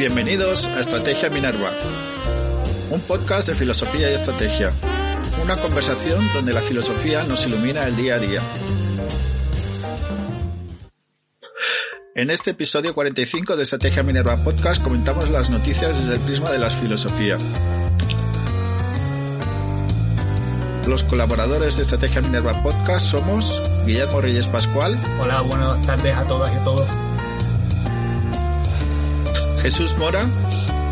Bienvenidos a Estrategia Minerva, un podcast de filosofía y estrategia, una conversación donde la filosofía nos ilumina el día a día. En este episodio 45 de Estrategia Minerva Podcast comentamos las noticias desde el prisma de la filosofía. Los colaboradores de Estrategia Minerva Podcast somos Guillermo Reyes Pascual. Hola, buenas tardes a todas y a todos. Jesús Mora.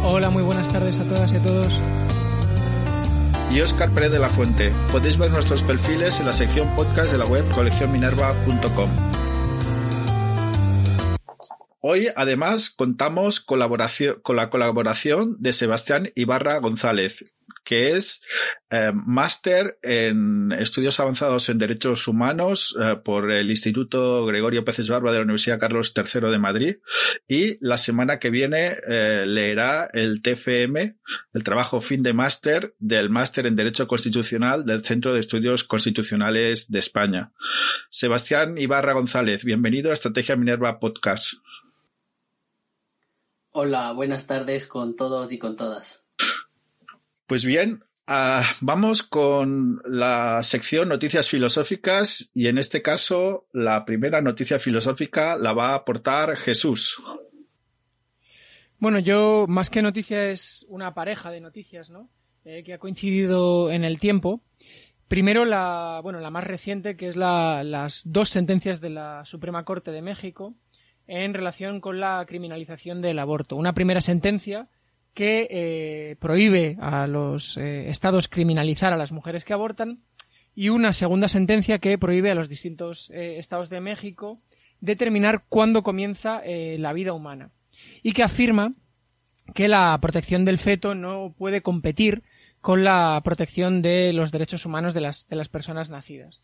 Hola, muy buenas tardes a todas y a todos. Y Óscar Pérez de la Fuente. Podéis ver nuestros perfiles en la sección podcast de la web coleccionminerva.com. Hoy, además, contamos con la colaboración de Sebastián Ibarra González, que es eh, máster en estudios avanzados en derechos humanos eh, por el Instituto Gregorio Peces Barba de la Universidad Carlos III de Madrid y la semana que viene eh, leerá el TFM, el trabajo fin de máster del máster en Derecho Constitucional del Centro de Estudios Constitucionales de España. Sebastián Ibarra González, bienvenido a Estrategia Minerva Podcast. Hola, buenas tardes con todos y con todas. Pues bien, uh, vamos con la sección noticias filosóficas y en este caso la primera noticia filosófica la va a aportar Jesús. Bueno, yo más que noticia es una pareja de noticias, ¿no? Eh, que ha coincidido en el tiempo. Primero la, bueno, la más reciente, que es la, las dos sentencias de la Suprema Corte de México en relación con la criminalización del aborto. Una primera sentencia que eh, prohíbe a los eh, estados criminalizar a las mujeres que abortan y una segunda sentencia que prohíbe a los distintos eh, estados de México determinar cuándo comienza la vida humana y que afirma que la protección del feto no puede competir con la protección de los derechos humanos de las, de las personas nacidas.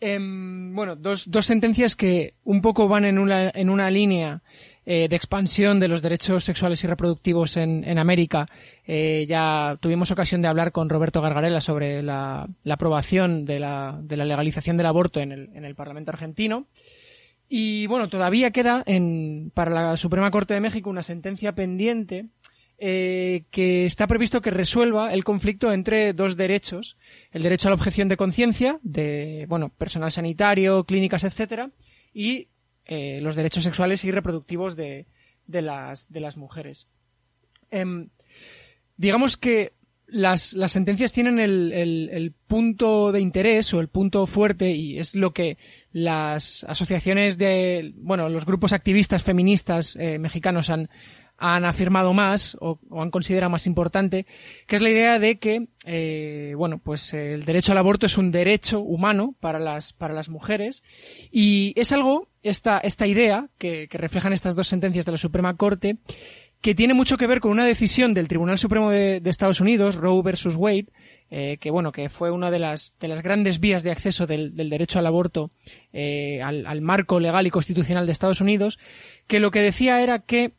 Em, bueno, dos, dos sentencias que un poco van en una, en una línea eh, de expansión de los derechos sexuales y reproductivos en, América. Eh, ya tuvimos ocasión de hablar con Roberto Gargarella sobre la, aprobación de la, legalización del aborto en el, en el Parlamento argentino. Y bueno, todavía queda en, para la Suprema Corte de México una sentencia pendiente eh, que está previsto que resuelva el conflicto entre dos derechos, el derecho a la objeción de conciencia de, bueno, personal sanitario, clínicas, etcétera, y eh, los derechos sexuales y reproductivos de, de, las, de las mujeres. Eh, digamos que las, las sentencias tienen el, el, el, punto de interés o el punto fuerte y es lo que las asociaciones de, bueno, los grupos activistas feministas eh, mexicanos han, han afirmado más o, o, han considerado más importante, que es la idea de que, eh, bueno, pues el derecho al aborto es un derecho humano para las, para las mujeres y es algo, esta, esta idea que, reflejan estas dos sentencias de la Suprema Corte, que tiene mucho que ver con una decisión del Tribunal Supremo de, Estados Unidos, Roe versus Wade, eh, que bueno, que fue una de las, de las grandes vías de acceso del, derecho al aborto eh, al, al marco legal y constitucional de Estados Unidos, que lo que decía era que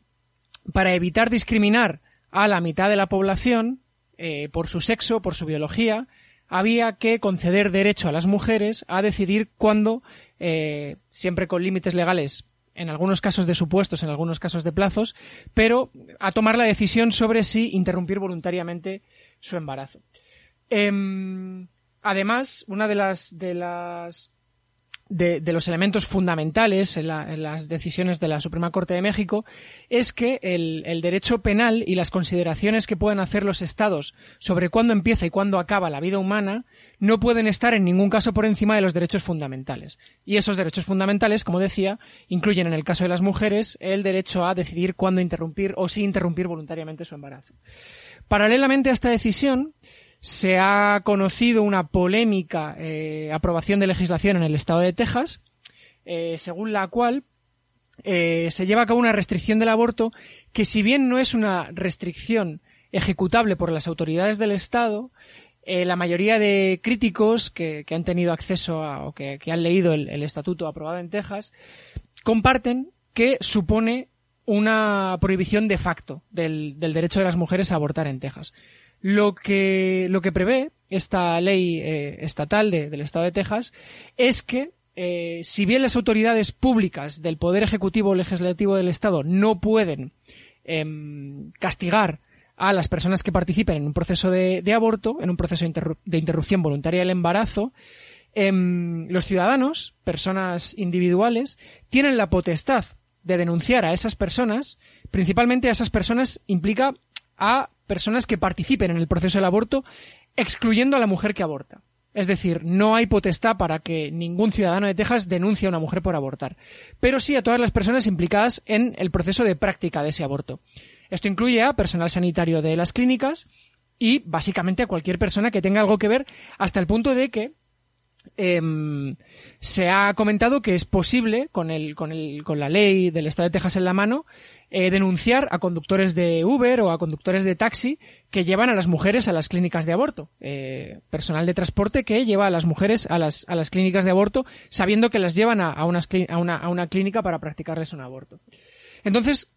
para evitar discriminar a la mitad de la población eh, por su sexo, por su biología, había que conceder derecho a las mujeres a decidir cuándo, eh, siempre con límites legales, en algunos casos de supuestos, en algunos casos de plazos, pero a tomar la decisión sobre si interrumpir voluntariamente su embarazo. Eh, además, una de las, de las de, de, los elementos fundamentales en, la, en, las decisiones de la Suprema Corte de México es que el, el, derecho penal y las consideraciones que pueden hacer los estados sobre cuándo empieza y cuándo acaba la vida humana no pueden estar en ningún caso por encima de los derechos fundamentales. Y esos derechos fundamentales, como decía, incluyen en el caso de las mujeres el derecho a decidir cuándo interrumpir o si interrumpir voluntariamente su embarazo. Paralelamente a esta decisión, se ha conocido una polémica eh, aprobación de legislación en el estado de Texas, eh, según la cual eh, se lleva a cabo una restricción del aborto que si bien no es una restricción ejecutable por las autoridades del Estado, la mayoría de críticos que, han tenido acceso a, o que, han leído el, estatuto aprobado en Texas comparten que supone una prohibición de facto del derecho de las mujeres a abortar en Texas. Lo que, lo que prevé esta ley eh, estatal de, del Estado de Texas es que eh, si bien las autoridades públicas del Poder Ejecutivo o Legislativo del Estado no pueden em, castigar a las personas que participen en un proceso de, aborto, en un proceso de, interrupción voluntaria del embarazo, em, los ciudadanos, personas individuales, tienen la potestad de denunciar a esas personas, principalmente a esas personas implica a personas que participen en el proceso del aborto, excluyendo a la mujer que aborta. Es decir, no hay potestad para que ningún ciudadano de Texas denuncie a una mujer por abortar, pero sí a todas las personas implicadas en el proceso de práctica de ese aborto. Esto incluye a personal sanitario de las clínicas y básicamente a cualquier persona que tenga algo que ver hasta el punto de que em, se ha comentado que es posible, con, el, con, el, con la ley del Estado de Texas en la mano, eh, denunciar a conductores de Uber o a conductores de taxi que llevan a las mujeres a las clínicas de aborto. Eh, personal de transporte que lleva a las mujeres a las, a las clínicas de aborto sabiendo que las llevan a, a, una, a una clínica para practicarles un aborto. Entonces,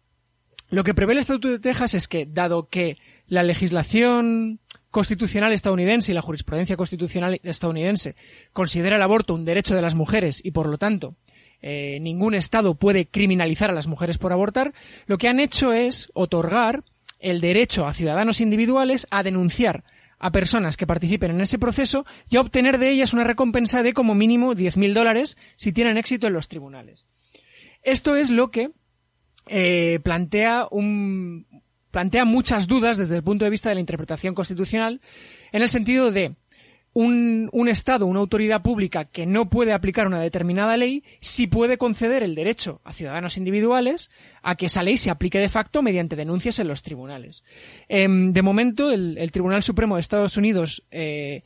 lo que prevé el Estatuto de Texas es que, dado que la legislación constitucional estadounidense y la jurisprudencia constitucional estadounidense considera el aborto un derecho de las mujeres y por lo tanto eh, ningún Estado puede criminalizar a las mujeres por abortar, lo que han hecho es otorgar el derecho a ciudadanos individuales a denunciar a personas que participen en ese proceso y a obtener de ellas una recompensa de como mínimo 10.000 dólares si tienen éxito en los tribunales. Esto es lo que eh, plantea un plantea muchas dudas desde el punto de vista de la interpretación constitucional en el sentido de un, Estado, una autoridad pública que no puede aplicar una determinada ley, sí puede conceder el derecho a ciudadanos individuales a que esa ley se aplique de facto mediante denuncias en los tribunales. Em, de momento, el, Tribunal Supremo de Estados Unidos eh,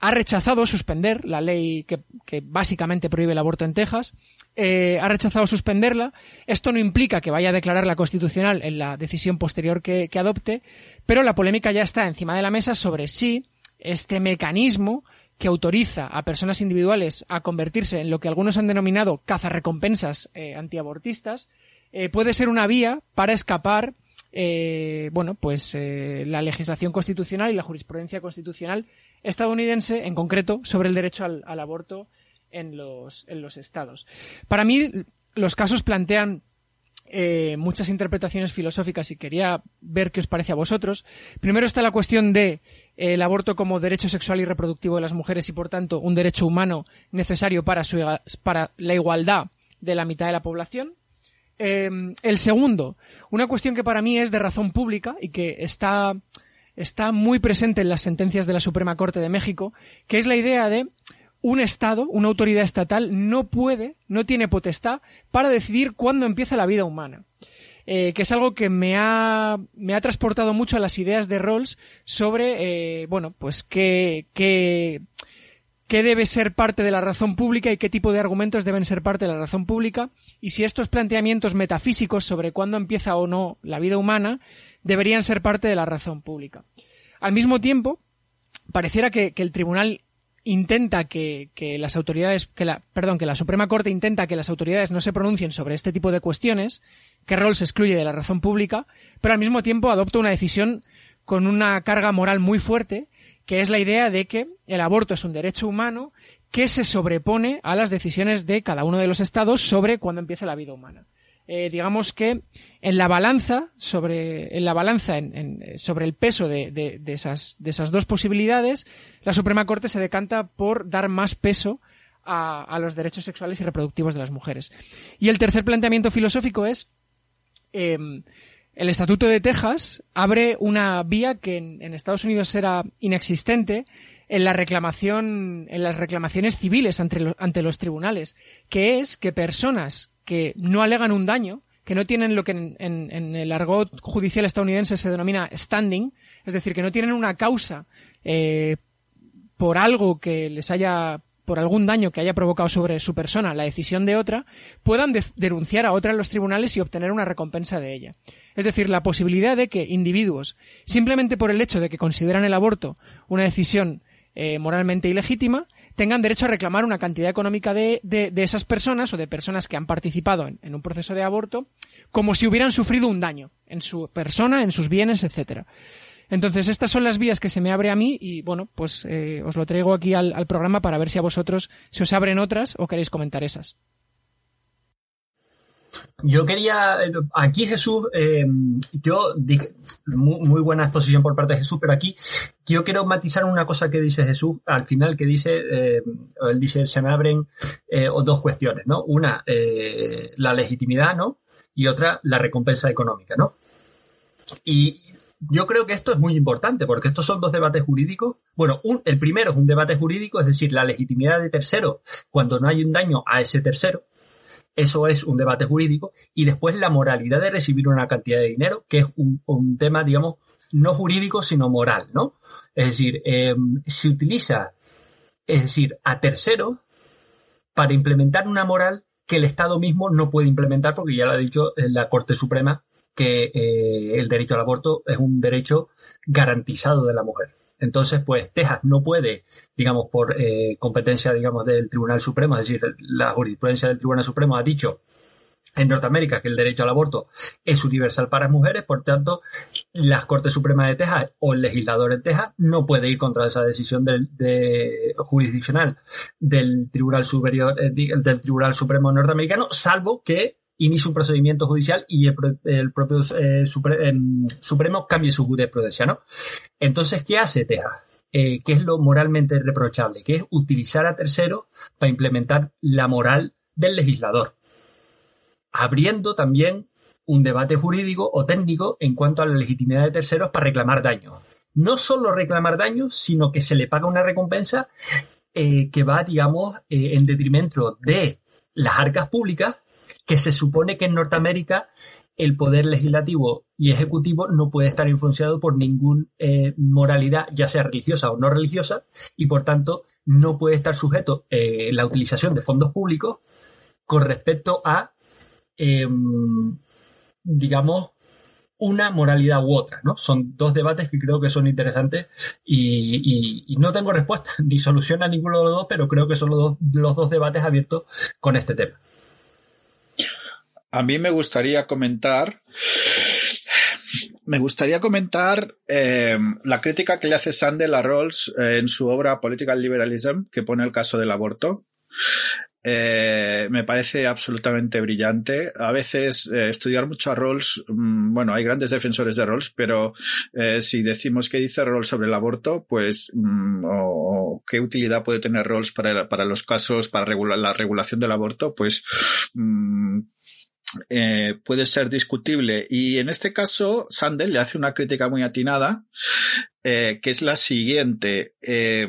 ha rechazado suspender la ley que, básicamente prohíbe el aborto en Texas. Eh, ha rechazado suspenderla. Esto no implica que vaya a declararla constitucional en la decisión posterior que adopte, pero la polémica ya está encima de la mesa sobre si este mecanismo que autoriza a personas individuales a convertirse en lo que algunos han denominado cazarrecompensas eh, antiabortistas, eh, puede ser una vía para escapar, eh, bueno, pues la legislación constitucional y la jurisprudencia constitucional estadounidense, en concreto, sobre el derecho al, al aborto en los, en los estados. Para mí, los casos plantean eh, muchas interpretaciones filosóficas y quería ver qué os parece a vosotros. Primero está la cuestión de eh, el aborto como derecho sexual y reproductivo de las mujeres y por tanto un derecho humano necesario para, su, para la igualdad de la mitad de la población. Eh, el segundo, una cuestión que para mí es de razón pública y que está, está muy presente en las sentencias de la Suprema Corte de México, que es la idea de un Estado, una autoridad estatal, no puede, no tiene potestad para decidir cuándo empieza la vida humana. Eh, que es algo que me ha, me ha transportado mucho a las ideas de Rawls sobre, eh, bueno, pues qué, qué, qué debe ser parte de la razón pública y qué tipo de argumentos deben ser parte de la razón pública y si estos planteamientos metafísicos sobre cuándo empieza o no la vida humana deberían ser parte de la razón pública. Al mismo tiempo, pareciera que, que el tribunal intenta que, que, las autoridades, que la, perdón, que la Suprema Corte intenta que las autoridades no se pronuncien sobre este tipo de cuestiones, que Rawls excluye de la razón pública, pero al mismo tiempo adopta una decisión con una carga moral muy fuerte, que es la idea de que el aborto es un derecho humano que se sobrepone a las decisiones de cada uno de los estados sobre cuándo empieza la vida humana. Eh, digamos que en la balanza sobre en la balanza en, sobre el peso de, de, de, esas de esas dos posibilidades la Suprema Corte se decanta por dar más peso a, a, los derechos sexuales y reproductivos de las mujeres. Y el tercer planteamiento filosófico es eh, el Estatuto de Texas abre una vía que en, en Estados Unidos era inexistente en la reclamación, en las reclamaciones civiles ante, lo, ante los tribunales, que es que personas que no alegan un daño, que no tienen lo que en, el argot judicial estadounidense se denomina standing, es decir, que no tienen una causa eh, por algo que les haya por algún daño que haya provocado sobre su persona la decisión de otra, puedan de denunciar a otra en los tribunales y obtener una recompensa de ella. Es decir, la posibilidad de que individuos, simplemente por el hecho de que consideran el aborto una decisión eh, moralmente ilegítima, tengan derecho a reclamar una cantidad económica de, de, de esas personas o de personas que han participado en, un proceso de aborto como si hubieran sufrido un daño en su persona, en sus bienes, etcétera. Entonces, estas son las vías que se me abre a mí y, bueno, pues eh, os lo traigo aquí al, al, programa para ver si a vosotros se os abren otras o queréis comentar esas. Yo quería, eh, aquí Jesús, eh, yo dije, muy, muy, buena exposición por parte de Jesús, pero aquí yo quiero matizar una cosa que dice Jesús al final, que dice, eh, él dice, se me abren eh, dos cuestiones, ¿no? Una, la legitimidad, ¿no? Y otra, la recompensa económica, ¿no? Y yo creo que esto es muy importante porque estos son dos debates jurídicos. Bueno, un, el primero es un debate jurídico, es decir, la legitimidad de tercero cuando no hay un daño a ese tercero. Eso es un debate jurídico. Y después la moralidad de recibir una cantidad de dinero, que es un, un tema, digamos, no jurídico, sino moral, ¿no? Es decir, eh, se utiliza, es decir, a terceros para implementar una moral que el Estado mismo no puede implementar porque ya lo ha dicho la Corte Suprema que eh, el derecho al aborto es un derecho garantizado de la mujer. Entonces, pues Texas no puede, digamos, por eh, competencia, digamos, del Tribunal Supremo, es decir, la jurisprudencia del Tribunal Supremo ha dicho en Norteamérica que el derecho al aborto es universal para mujeres, por tanto, las Cortes Supremas de Texas o el legislador en Texas no puede ir contra esa decisión del, de, jurisdiccional del Tribunal Superior, eh, del Tribunal Supremo norteamericano, salvo que inicie un procedimiento judicial y el, el propio eh, eh, Supremo cambie su jurisprudencia, ¿no? Entonces, ¿qué hace Texas? Eh, ¿Qué es lo moralmente reprochable? Que es utilizar a terceros para implementar la moral del legislador, abriendo también un debate jurídico o técnico en cuanto a la legitimidad de terceros para reclamar daños. No solo reclamar daños, sino que se le paga una recompensa eh, que va, digamos, en detrimento de las arcas públicas que se supone que en Norteamérica el poder legislativo y ejecutivo no puede estar influenciado por ninguna eh, moralidad, ya sea religiosa o no religiosa, y por tanto no puede estar sujeto eh, la utilización de fondos públicos con respecto a, eh, digamos, una moralidad u otra, ¿no? Son dos debates que creo que son interesantes y, y, y no tengo respuesta ni solución a ninguno de los dos, pero creo que son los dos, los dos debates abiertos con este tema. A mí me gustaría comentar, me gustaría comentar eh, la crítica que le hace Sandel a Rawls eh, en su obra Political Liberalism, que pone el caso del aborto. Eh, me parece absolutamente brillante. A veces eh, estudiar mucho a Rawls, mmm, bueno, hay grandes defensores de Rawls, pero eh, si decimos qué dice Rawls sobre el aborto, pues, mmm, o, qué utilidad puede tener Rawls para, los casos, para regular, la regulación del aborto, pues, mmm, eh, puede ser discutible. Y en este caso, Sandel le hace una crítica muy atinada, eh, que es la siguiente. Eh,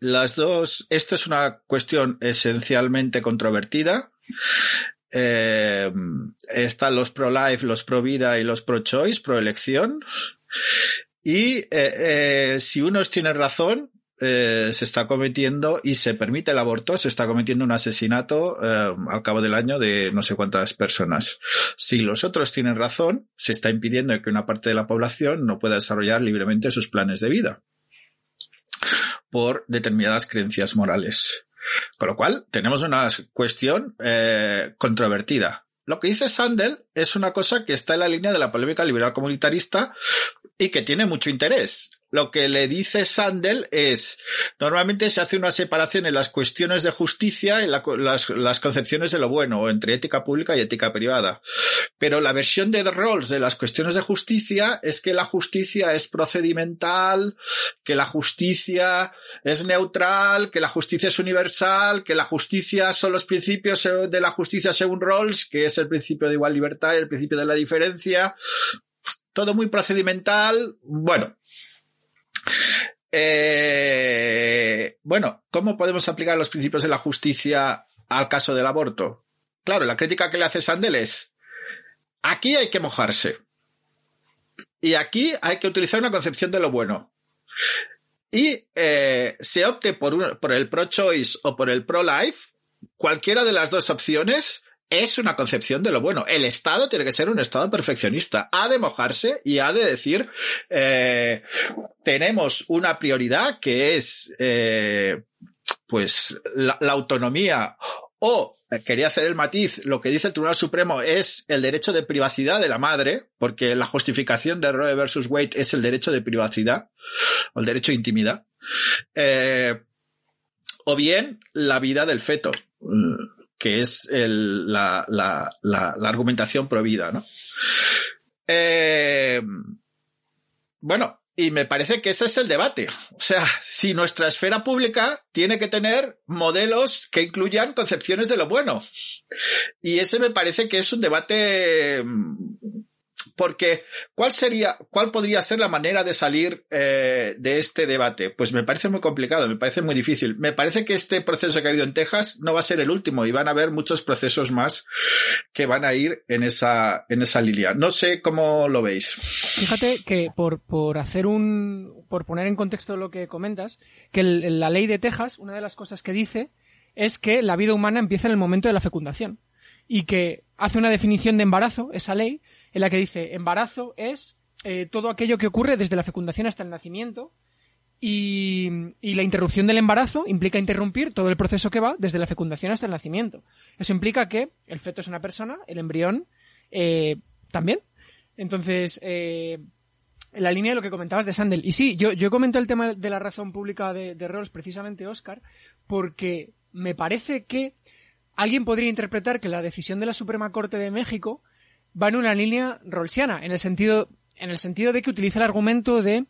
las dos, esta es una cuestión esencialmente controvertida. Eh, están los pro-life, los pro-vida y los pro-choice, pro-elección. Y eh, eh, si unos tienen razón, eh, se está cometiendo y se permite el aborto, se está cometiendo un asesinato eh, al cabo del año de no sé cuántas personas. Si los otros tienen razón, se está impidiendo que una parte de la población no pueda desarrollar libremente sus planes de vida por determinadas creencias morales. Con lo cual, tenemos una cuestión eh, controvertida. Lo que dice Sandel es una cosa que está en la línea de la polémica liberal comunitarista y que tiene mucho interés. Lo que le dice Sandel es, normalmente se hace una separación en las cuestiones de justicia y la, las, las, concepciones de lo bueno, entre ética pública y ética privada. Pero la versión de Rawls de las cuestiones de justicia es que la justicia es procedimental, que la justicia es neutral, que la justicia es universal, que la justicia son los principios de la justicia según Rawls, que es el principio de igual libertad y el principio de la diferencia. Todo muy procedimental. Bueno, eh, bueno, ¿cómo podemos aplicar los principios de la justicia al caso del aborto? Claro, la crítica que le hace Sandel es, aquí hay que mojarse. Y aquí hay que utilizar una concepción de lo bueno. Y eh, se opte por, el pro-choice o por el pro-life, cualquiera de las dos opciones es una concepción de lo bueno. El Estado tiene que ser un Estado perfeccionista. Ha de mojarse y ha de decir, eh, tenemos una prioridad que es, eh, pues, la, autonomía o quería hacer el matiz, lo que dice el Tribunal Supremo es el derecho de privacidad de la madre, porque la justificación de Roe versus Wade es el derecho de privacidad, o el derecho de intimidad, eh, o bien la vida del feto que es la, la, la, argumentación prohibida, ¿no? Eh, bueno, y me parece que ese es el debate. O sea, si nuestra esfera pública tiene que tener modelos que incluyan concepciones de lo bueno. Y ese me parece que es un debate porque, ¿cuál sería, cuál podría ser la manera de salir eh, de este debate? Pues me parece muy complicado, me parece muy difícil. Me parece que este proceso que ha habido en Texas no va a ser el último y van a haber muchos procesos más que van a ir en esa, en esa línea. No sé cómo lo veis. Fíjate que por, por hacer un, por poner en contexto lo que comentas, que la ley de Texas, una de las cosas que dice es que la vida humana empieza en el momento de la fecundación y que hace una definición de embarazo, esa ley, en la que dice embarazo es eh, todo aquello que ocurre desde la fecundación hasta el nacimiento y, la interrupción del embarazo implica interrumpir todo el proceso que va desde la fecundación hasta el nacimiento. Eso implica que el feto es una persona, el embrión eh, también. Entonces, eh, en la línea de lo que comentabas de Sandel. Y sí, yo, yo comento el tema de la razón pública de, de Rawls precisamente, Oscar, porque me parece que alguien podría interpretar que la decisión de la Suprema Corte de México va en una línea rolsiana, en el sentido, en el sentido de que utiliza el argumento de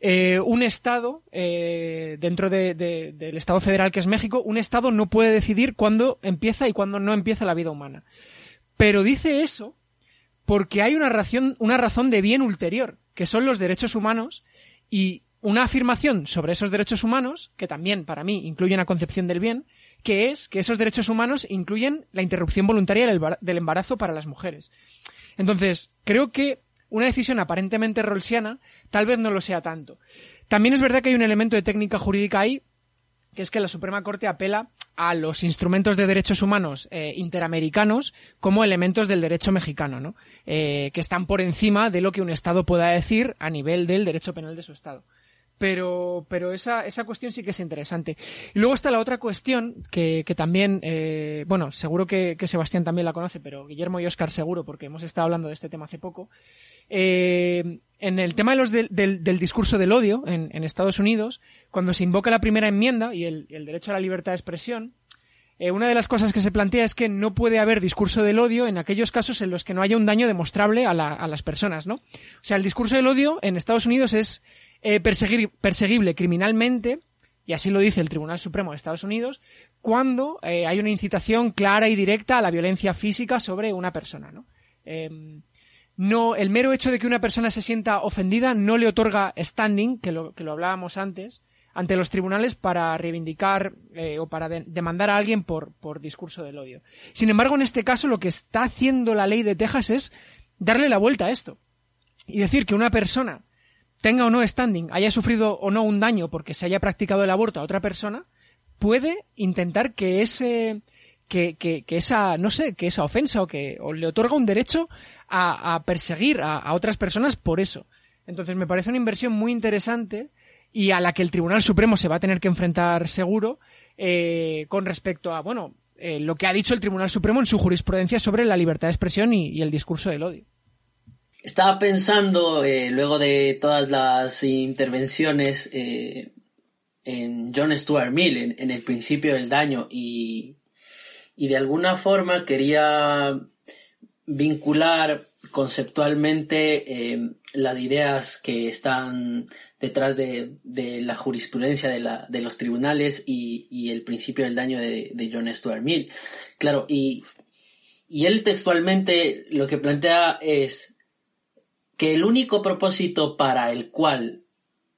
eh, un Estado, eh, dentro de, del Estado federal que es México, un Estado no puede decidir cuándo empieza y cuándo no empieza la vida humana. Pero dice eso porque hay una razón, una razón de bien ulterior, que son los derechos humanos y una afirmación sobre esos derechos humanos, que también para mí incluye una concepción del bien, que es que esos derechos humanos incluyen la interrupción voluntaria del embarazo para las mujeres. Entonces, creo que una decisión aparentemente rolsiana tal vez no lo sea tanto. También es verdad que hay un elemento de técnica jurídica ahí, que es que la Suprema Corte apela a los instrumentos de derechos humanos eh, interamericanos como elementos del derecho mexicano, ¿no? Eh, que están por encima de lo que un Estado pueda decir a nivel del derecho penal de su Estado. Pero, pero esa, esa cuestión sí que es interesante. Y luego está la otra cuestión que, que también, eh, bueno, seguro que, Sebastián también la conoce, pero Guillermo y Oscar seguro, porque hemos estado hablando de este tema hace poco. Eh, en el tema de los del, del, discurso del odio en, en, Estados Unidos, cuando se invoca la primera enmienda y el, el derecho a la libertad de expresión, eh, una de las cosas que se plantea es que no puede haber discurso del odio en aquellos casos en los que no haya un daño demostrable a, la, a las personas, ¿no? O sea, el discurso del odio en Estados Unidos es eh, perseguir, perseguible criminalmente, y así lo dice el Tribunal Supremo de Estados Unidos, cuando eh, hay una incitación clara y directa a la violencia física sobre una persona, ¿no? Eh, no, el mero hecho de que una persona se sienta ofendida no le otorga standing, que lo, que lo hablábamos antes, ante los tribunales para reivindicar eh, o para de demandar a alguien por, por discurso del odio. Sin embargo, en este caso lo que está haciendo la ley de Texas es darle la vuelta a esto y decir que una persona tenga o no standing, haya sufrido o no un daño porque se haya practicado el aborto a otra persona, puede intentar que ese, que, que, que esa, no sé, que esa ofensa o que le otorga un derecho a, a perseguir a, a, otras personas por eso. Entonces me parece una inversión muy interesante y a la que el Tribunal Supremo se va a tener que enfrentar seguro eh, con respecto a, bueno, eh, lo que ha dicho el Tribunal Supremo en su jurisprudencia sobre la libertad de expresión y, y el discurso del odio. Estaba pensando, eh, luego de todas las intervenciones, eh, en John Stuart Mill, en, el principio del daño, y, y de alguna forma quería vincular conceptualmente eh, las ideas que están detrás de, de la jurisprudencia de, la, de, los tribunales y, y, el principio del daño de, de John Stuart Mill. Claro, y, y él textualmente lo que plantea es que el único propósito para el cual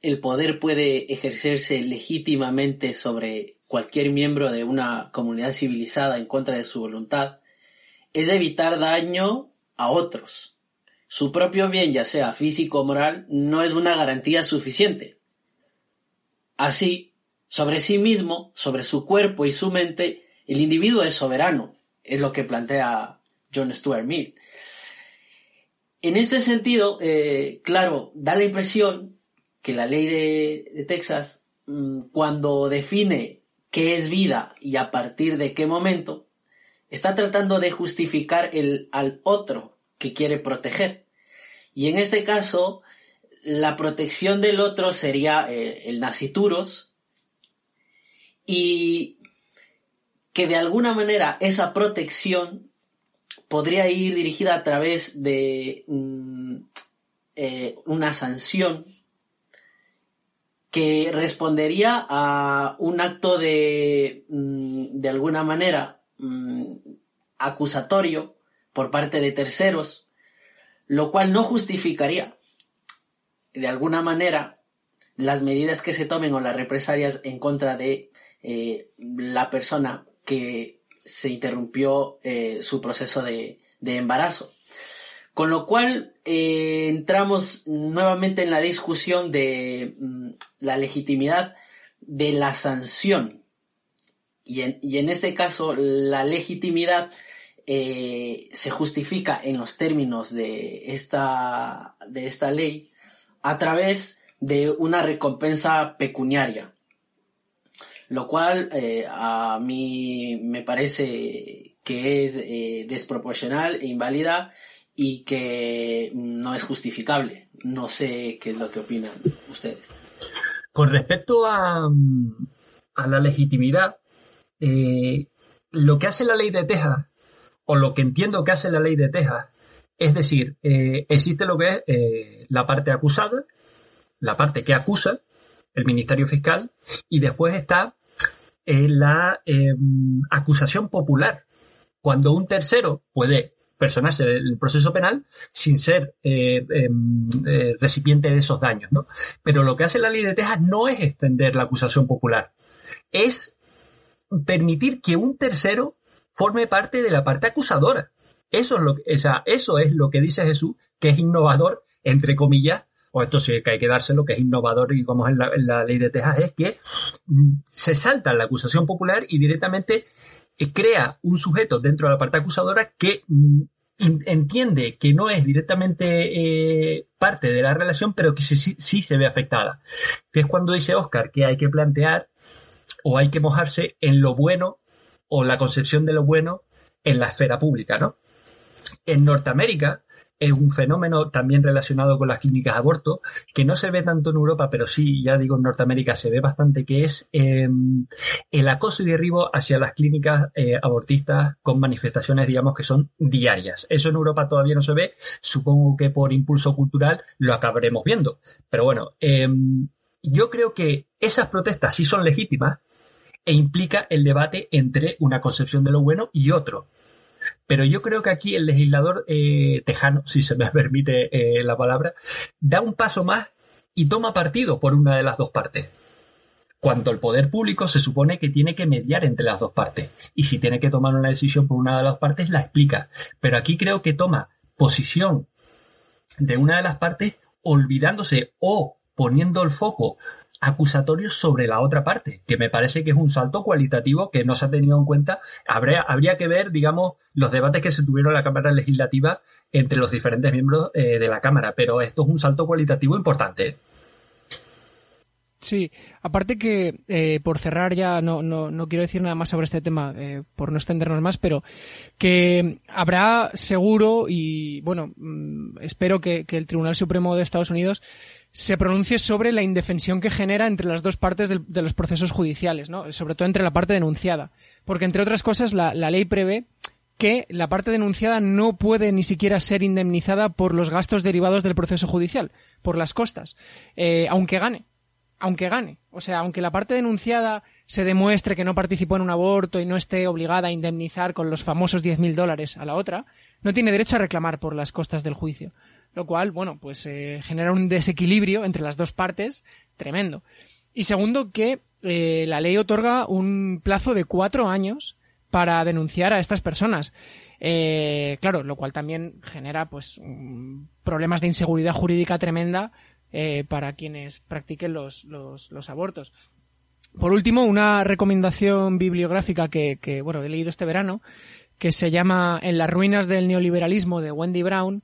el poder puede ejercerse legítimamente sobre cualquier miembro de una comunidad civilizada en contra de su voluntad es evitar daño a otros. Su propio bien, ya sea físico o moral, no es una garantía suficiente. Así, sobre sí mismo, sobre su cuerpo y su mente, el individuo es soberano, es lo que plantea John Stuart Mill. En este sentido, eh, claro, da la impresión que la ley de, Texas, mmm, cuando define qué es vida y a partir de qué momento, está tratando de justificar el al otro que quiere proteger. Y en este caso, la protección del otro sería eh, el nacituros y que de alguna manera esa protección podría ir dirigida a través de mm, eh, una sanción que respondería a un acto de, mm, de alguna manera, mm, acusatorio por parte de terceros, lo cual no justificaría de alguna manera las medidas que se tomen o las represalias en contra de eh, la persona que se interrumpió eh, su proceso de, de, embarazo. Con lo cual eh, entramos nuevamente en la discusión de mm, la legitimidad de la sanción. Y en, y en este caso, la legitimidad eh, se justifica en los términos de esta, de esta ley a través de una recompensa pecuniaria. Lo cual eh, a mí me parece que es eh, desproporcional e inválida y que no es justificable. No sé qué es lo que opinan ustedes. Con respecto a, a la legitimidad, eh, lo que hace la ley de Texas, o lo que entiendo que hace la ley de Texas, es decir, existe lo que es la parte acusada, la parte que acusa, el Ministerio Fiscal, y después está la em, acusación popular, cuando un tercero puede personarse el proceso penal sin ser eh, em, eh, recipiente de esos daños, ¿no? Pero lo que hace la ley de Texas no es extender la acusación popular, es permitir que un tercero forme parte de la parte acusadora. Eso es lo o sea, eso es lo que dice Jesús, que es innovador, entre comillas, o esto sí que hay que dárselo, que es innovador y como es en la, ley de Texas, es que mm, se salta la acusación popular y directamente eh, crea un sujeto dentro de la parte acusadora que mm, entiende que no es directamente eh, parte de la relación, pero que sí, sí, sí, se ve afectada. Que es cuando dice Oscar que hay que plantear o hay que mojarse en lo bueno o la concepción de lo bueno en la esfera pública, ¿no? En Norteamérica, es un fenómeno también relacionado con las clínicas de aborto, que no se ve tanto en Europa, pero sí, ya digo, en Norteamérica se ve bastante, que es eh, el acoso y derribo hacia las clínicas eh, abortistas con manifestaciones, digamos, que son diarias. Eso en Europa todavía no se ve, supongo que por impulso cultural lo acabaremos viendo. Pero bueno, eh, yo creo que esas protestas sí son legítimas e implica el debate entre una concepción de lo bueno y otro. Pero yo creo que aquí el legislador eh, tejano, si se me permite eh, la palabra, da un paso más y toma partido por una de las dos partes. Cuando el poder público se supone que tiene que mediar entre las dos partes. Y si tiene que tomar una decisión por una de las partes, la explica. Pero aquí creo que toma posición de una de las partes olvidándose o poniendo el foco acusatorios sobre la otra parte, que me parece que es un salto cualitativo que no se ha tenido en cuenta. Habría, que ver, digamos, los debates que se tuvieron en la Cámara Legislativa entre los diferentes miembros eh, de la Cámara, pero esto es un salto cualitativo importante. Sí, aparte que eh, por cerrar ya no, no, no, quiero decir nada más sobre este tema, eh, por no extendernos más, pero que habrá seguro y bueno, mmm, espero que, que el Tribunal Supremo de Estados Unidos se pronuncie sobre la indefensión que genera entre las dos partes de, los procesos judiciales, ¿no? Sobre todo entre la parte denunciada. Porque, entre otras cosas, la, la, ley prevé que la parte denunciada no puede ni siquiera ser indemnizada por los gastos derivados del proceso judicial, por las costas, eh, aunque gane. Aunque gane. O sea, aunque la parte denunciada se demuestre que no participó en un aborto y no esté obligada a indemnizar con los famosos 10.000 dólares a la otra, no tiene derecho a reclamar por las costas del juicio lo cual, bueno, pues eh, genera un desequilibrio entre las dos partes tremendo. Y segundo, que eh, la ley otorga un plazo de cuatro años para denunciar a estas personas. Eh, claro, lo cual también genera pues problemas de inseguridad jurídica tremenda eh, para quienes practiquen los, los, los, abortos. Por último, una recomendación bibliográfica que, que, bueno, he leído este verano, que se llama En las ruinas del neoliberalismo de Wendy Brown,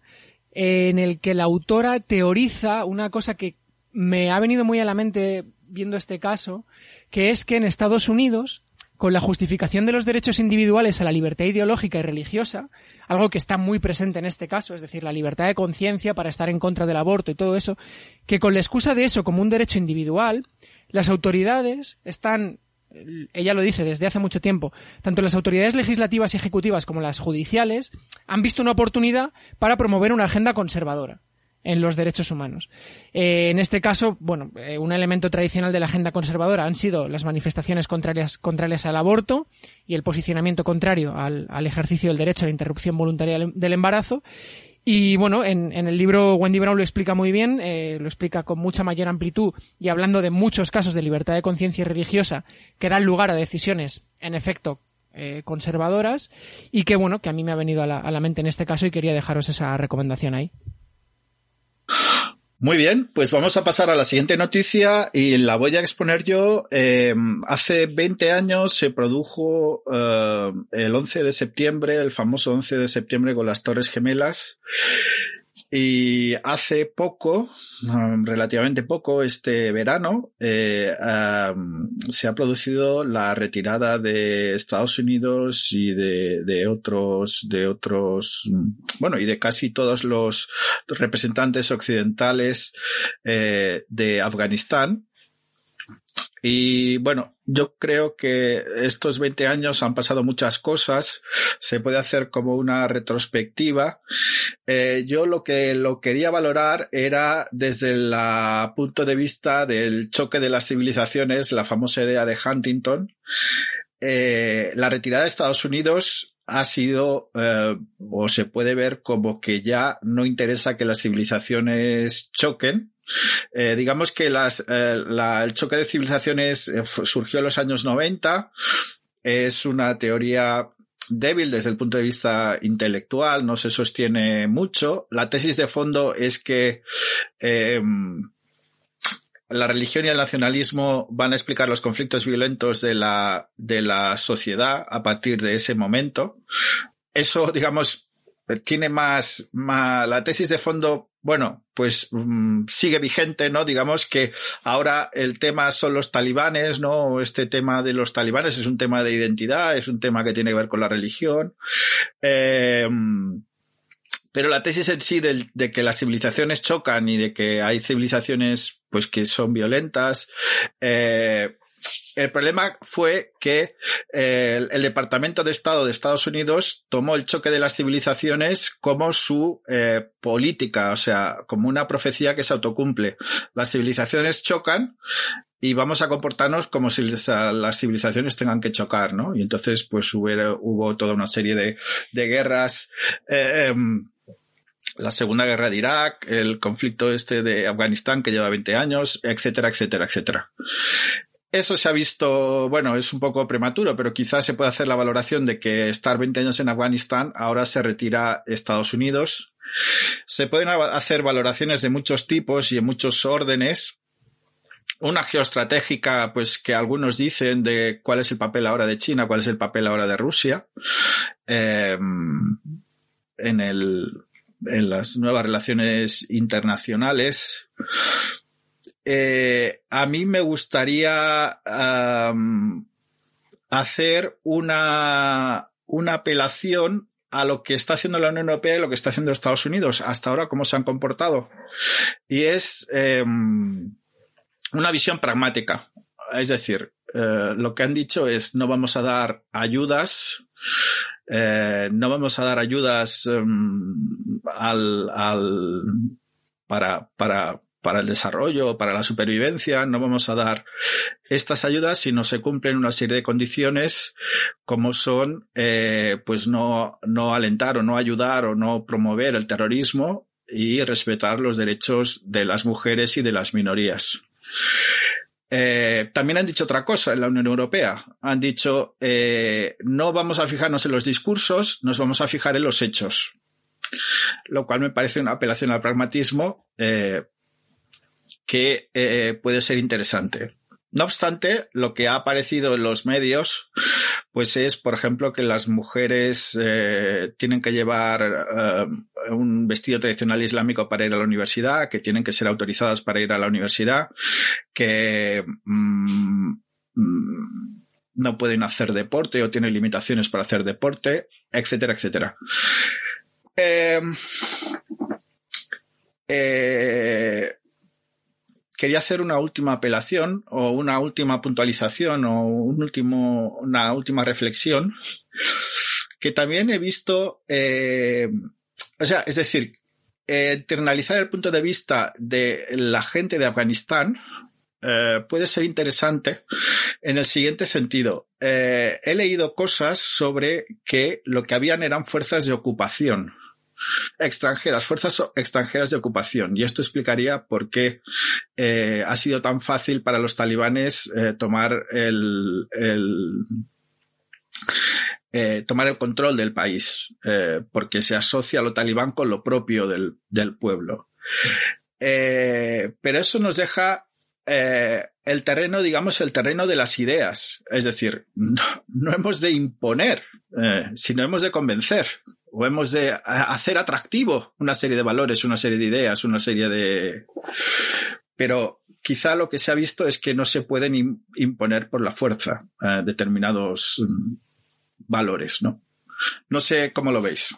en el que la autora teoriza una cosa que me ha venido muy a la mente viendo este caso, que es que en Estados Unidos, con la justificación de los derechos individuales a la libertad ideológica y religiosa, algo que está muy presente en este caso, es decir, la libertad de conciencia para estar en contra del aborto y todo eso, que con la excusa de eso como un derecho individual, las autoridades están ella lo dice desde hace mucho tiempo, tanto las autoridades legislativas y ejecutivas como las judiciales han visto una oportunidad para promover una agenda conservadora en los derechos humanos. Eh, en este caso, bueno, eh, un elemento tradicional de la agenda conservadora han sido las manifestaciones contrarias, contrarias al aborto y el posicionamiento contrario al, al ejercicio del derecho a la interrupción voluntaria del embarazo. Y bueno, en, el libro Wendy Brown lo explica muy bien, eh, lo explica con mucha mayor amplitud y hablando de muchos casos de libertad de conciencia religiosa que dan lugar a decisiones, en efecto, eh, conservadoras y que bueno, que a mí me ha venido a la mente en este caso y quería dejaros esa recomendación ahí. Muy bien, pues vamos a pasar a la siguiente noticia y la voy a exponer yo. Eh, hace 20 años se produjo eh, el 11 de septiembre, el famoso 11 de septiembre con las Torres Gemelas. Y hace poco, um, relativamente poco, este verano, eh, se ha producido la retirada de Estados Unidos y de, otros, de otros, bueno, y de casi todos los representantes occidentales eh, de Afganistán. Y bueno, yo creo que estos 20 años han pasado muchas cosas, se puede hacer como una retrospectiva. Eh, yo lo que lo quería valorar era desde el punto de vista del choque de las civilizaciones, la famosa idea de Huntington. Eh, la retirada de Estados Unidos ha sido eh, o se puede ver como que ya no interesa que las civilizaciones choquen, eh, digamos que las, eh, la, el choque de civilizaciones eh, surgió en los años 90. Es una teoría débil desde el punto de vista intelectual, no se sostiene mucho. La tesis de fondo es que em, la religión y el nacionalismo van a explicar los conflictos violentos de la, de la sociedad a partir de ese momento. Eso, digamos, tiene más, más, la tesis de fondo bueno, pues um, sigue vigente, ¿no? Digamos que ahora el tema son los talibanes, ¿no? Este tema de los talibanes es un tema de identidad, es un tema que tiene que ver con la religión. Eh, pero la tesis en sí de, de, que las civilizaciones chocan y de que hay civilizaciones pues que son violentas, eh, el problema fue que eh, el, Departamento de Estado de Estados Unidos tomó el choque de las civilizaciones como su eh, política, o sea, como una profecía que se autocumple. Las civilizaciones chocan y vamos a comportarnos como si las civilizaciones tengan que chocar, ¿no? Y entonces, pues hubo, toda una serie de, guerras. Eh, la Segunda Guerra de Irak, el conflicto este de Afganistán que lleva 20 años, etcétera, etcétera, etcétera. Eso se ha visto, bueno, es un poco prematuro, pero quizás se puede hacer la valoración de que estar 20 años en Afganistán, ahora se retira Estados Unidos. Se pueden hacer valoraciones de muchos tipos y en muchos órdenes. Una geoestratégica, pues que algunos dicen de cuál es el papel ahora de China, cuál es el papel ahora de Rusia. El, en las nuevas relaciones internacionales. Eh, a mí me gustaría hacer una, una apelación a lo que está haciendo la Unión Europea y lo que está haciendo Estados Unidos hasta ahora, cómo se han comportado. Y es eh, una visión pragmática. Es decir, eh, lo que han dicho es no vamos a dar ayudas, eh, no vamos a dar ayudas um, al, al, para, para, para el desarrollo, para la supervivencia, no vamos a dar estas ayudas si no se cumplen una serie de condiciones como son, eh, pues no, no alentar o no ayudar o no promover el terrorismo y respetar los derechos de las mujeres y de las minorías. Eh, también han dicho otra cosa en la Unión Europea. Han dicho, eh, no vamos a fijarnos en los discursos, nos vamos a fijar en los hechos. Lo cual me parece una apelación al pragmatismo, que eh, puede ser interesante. No obstante, lo que ha aparecido en los medios, pues es, por ejemplo, que las mujeres eh, tienen que llevar eh, un vestido tradicional islámico para ir a la universidad, que tienen que ser autorizadas para ir a la universidad, que mmm, no pueden hacer deporte o tienen limitaciones para hacer deporte, etcétera, etcétera. Eh, quería hacer una última apelación o una última puntualización o un último, una última reflexión que también he visto, eh, o sea, es decir, internalizar el punto de vista de la gente de Afganistán eh, puede ser interesante en el siguiente sentido. Eh, he leído cosas sobre que lo que habían eran fuerzas de ocupación extranjeras, fuerzas extranjeras de ocupación. Y esto explicaría por qué eh, ha sido tan fácil para los talibanes tomar el, tomar el control del país, porque se asocia lo talibán con lo propio del, del pueblo. pero eso nos deja eh, el terreno, digamos, el terreno de las ideas. Es decir, no, hemos de imponer, eh, sino hemos de convencer o hemos de hacer atractivo una serie de valores, una serie de ideas, una serie de... Pero quizá lo que se ha visto es que no se pueden imponer por la fuerza eh, determinados mm, valores, ¿no? No sé cómo lo veis.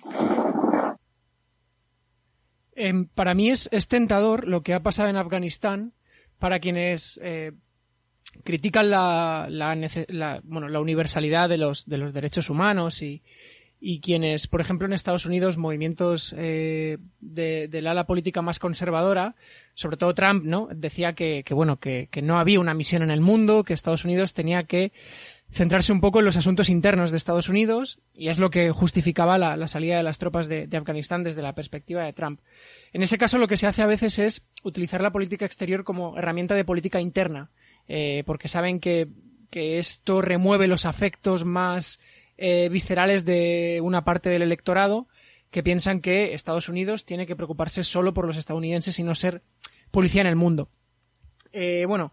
Em, para mí es, tentador lo que ha pasado en Afganistán para quienes eh, critican la, la, bueno, la universalidad de los, de los derechos humanos y, y quienes, por ejemplo, en Estados Unidos, movimientos eh, de, del ala política más conservadora, sobre todo Trump, ¿no? Decía que, bueno, que, no había una misión en el mundo, que Estados Unidos tenía que centrarse un poco en los asuntos internos de Estados Unidos, y es lo que justificaba la, salida de las tropas de, de Afganistán desde la perspectiva de Trump. En ese caso lo que se hace a veces es utilizar la política exterior como herramienta de política interna, eh, porque saben que, que, esto remueve los afectos más eh, viscerales de una parte del electorado que piensan que Estados Unidos tiene que preocuparse solo por los estadounidenses y no ser policía en el mundo. Eh, bueno,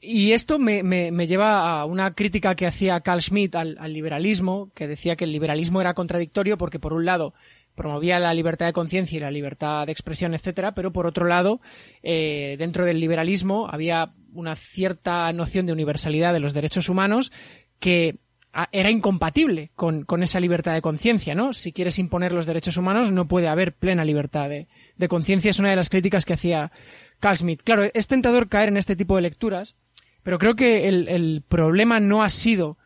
y esto me, me, me, lleva a una crítica que hacía Carl Schmitt al, al, liberalismo, que decía que el liberalismo era contradictorio porque por un lado promovía la libertad de conciencia y la libertad de expresión, etcétera, pero por otro lado, eh, dentro del liberalismo había una cierta noción de universalidad de los derechos humanos que era incompatible con, con esa libertad de conciencia, ¿no? Si quieres imponer los derechos humanos, no puede haber plena libertad de, de conciencia. Es una de las críticas que hacía Carl Schmitt. Claro, es tentador caer en este tipo de lecturas, pero creo que el, el problema no ha sido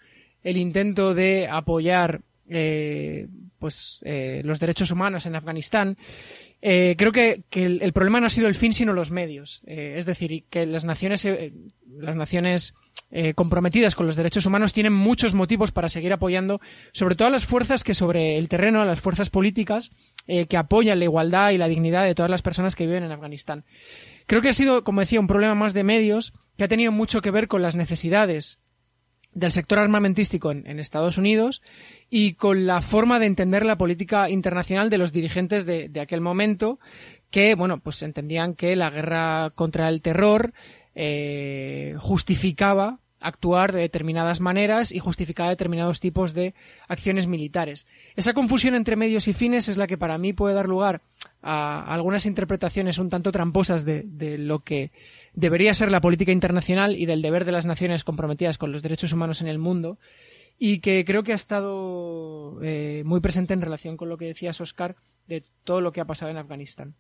el intento de apoyar eh, pues eh, los derechos humanos en Afganistán, eh, creo que, que el, el, problema no ha sido el fin sino los medios. Eh, es decir, que las naciones, las naciones eh, comprometidas con los derechos humanos tienen muchos motivos para seguir apoyando, sobre todo a las fuerzas que sobre el terreno, a las fuerzas políticas que apoyan la igualdad y la dignidad de todas las personas que viven en Afganistán. Creo que ha sido, como decía, un problema más de medios que ha tenido mucho que ver con las necesidades del sector armamentístico en, en, Estados Unidos y con la forma de entender la política internacional de los dirigentes de, de aquel momento que, bueno, pues entendían que la guerra contra el terror eh, justificaba actuar de determinadas maneras y justificaba determinados tipos de acciones militares. Esa confusión entre medios y fines es la que para mí puede dar lugar a algunas interpretaciones un tanto tramposas de, de lo que debería ser la política internacional y del deber de las naciones comprometidas con los derechos humanos en el mundo y que creo que ha estado eh, muy presente en relación con lo que decías, Oscar, de todo lo que ha pasado en Afganistán.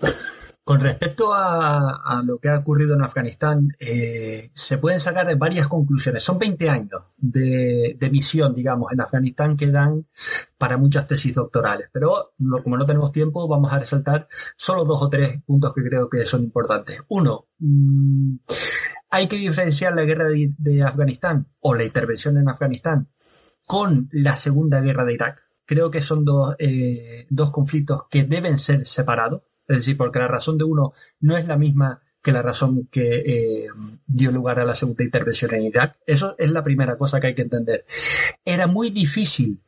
Con respecto a, lo que ha ocurrido en Afganistán, eh, se pueden sacar varias conclusiones. Son 20 años de, misión, digamos, en Afganistán que dan para muchas tesis doctorales. Pero como no tenemos tiempo, vamos a resaltar solo dos o tres puntos que creo que son importantes. Uno, mmm, hay que diferenciar la guerra de, de Afganistán o la intervención en Afganistán con la Segunda Guerra de Irak. Creo que son dos, eh, dos conflictos que deben ser separados es decir, porque la razón de uno no es la misma que la razón que eh, dio lugar a la segunda intervención en Irak. Eso es la primera cosa que hay que entender. Era muy difícil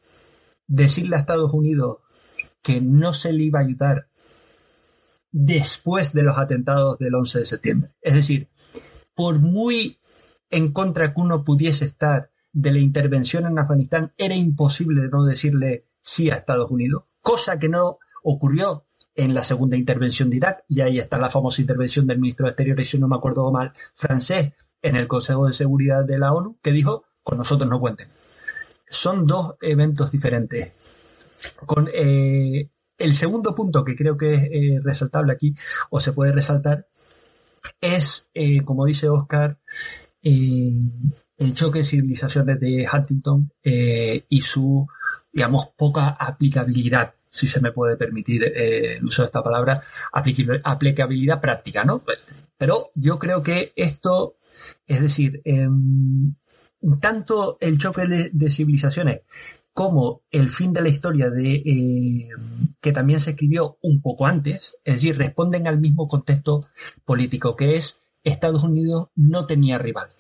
decirle a Estados Unidos que no se le iba a ayudar después de los atentados del 11 de septiembre. Es decir, por muy en contra que uno pudiese estar de la intervención en Afganistán, era imposible no decirle sí a Estados Unidos, cosa que no ocurrió en la segunda intervención de Irak, y ahí está la famosa intervención del ministro de Exteriores, si no me acuerdo mal, francés, en el Consejo de Seguridad de la ONU, que dijo, con nosotros no cuenten. Son dos eventos diferentes. Con eh, el segundo punto que creo que es eh, resaltable aquí, o se puede resaltar, es, eh, como dice Oscar, el choque de civilizaciones de Huntington y su, digamos, poca aplicabilidad, si se me puede permitir el uso de esta palabra, aplicabilidad práctica, ¿no? Pero yo creo que esto, es decir, em, tanto el choque de, civilizaciones como el fin de la historia de eh, que también se escribió un poco antes, es decir, responden al mismo contexto político, que es Estados Unidos no tenía rival.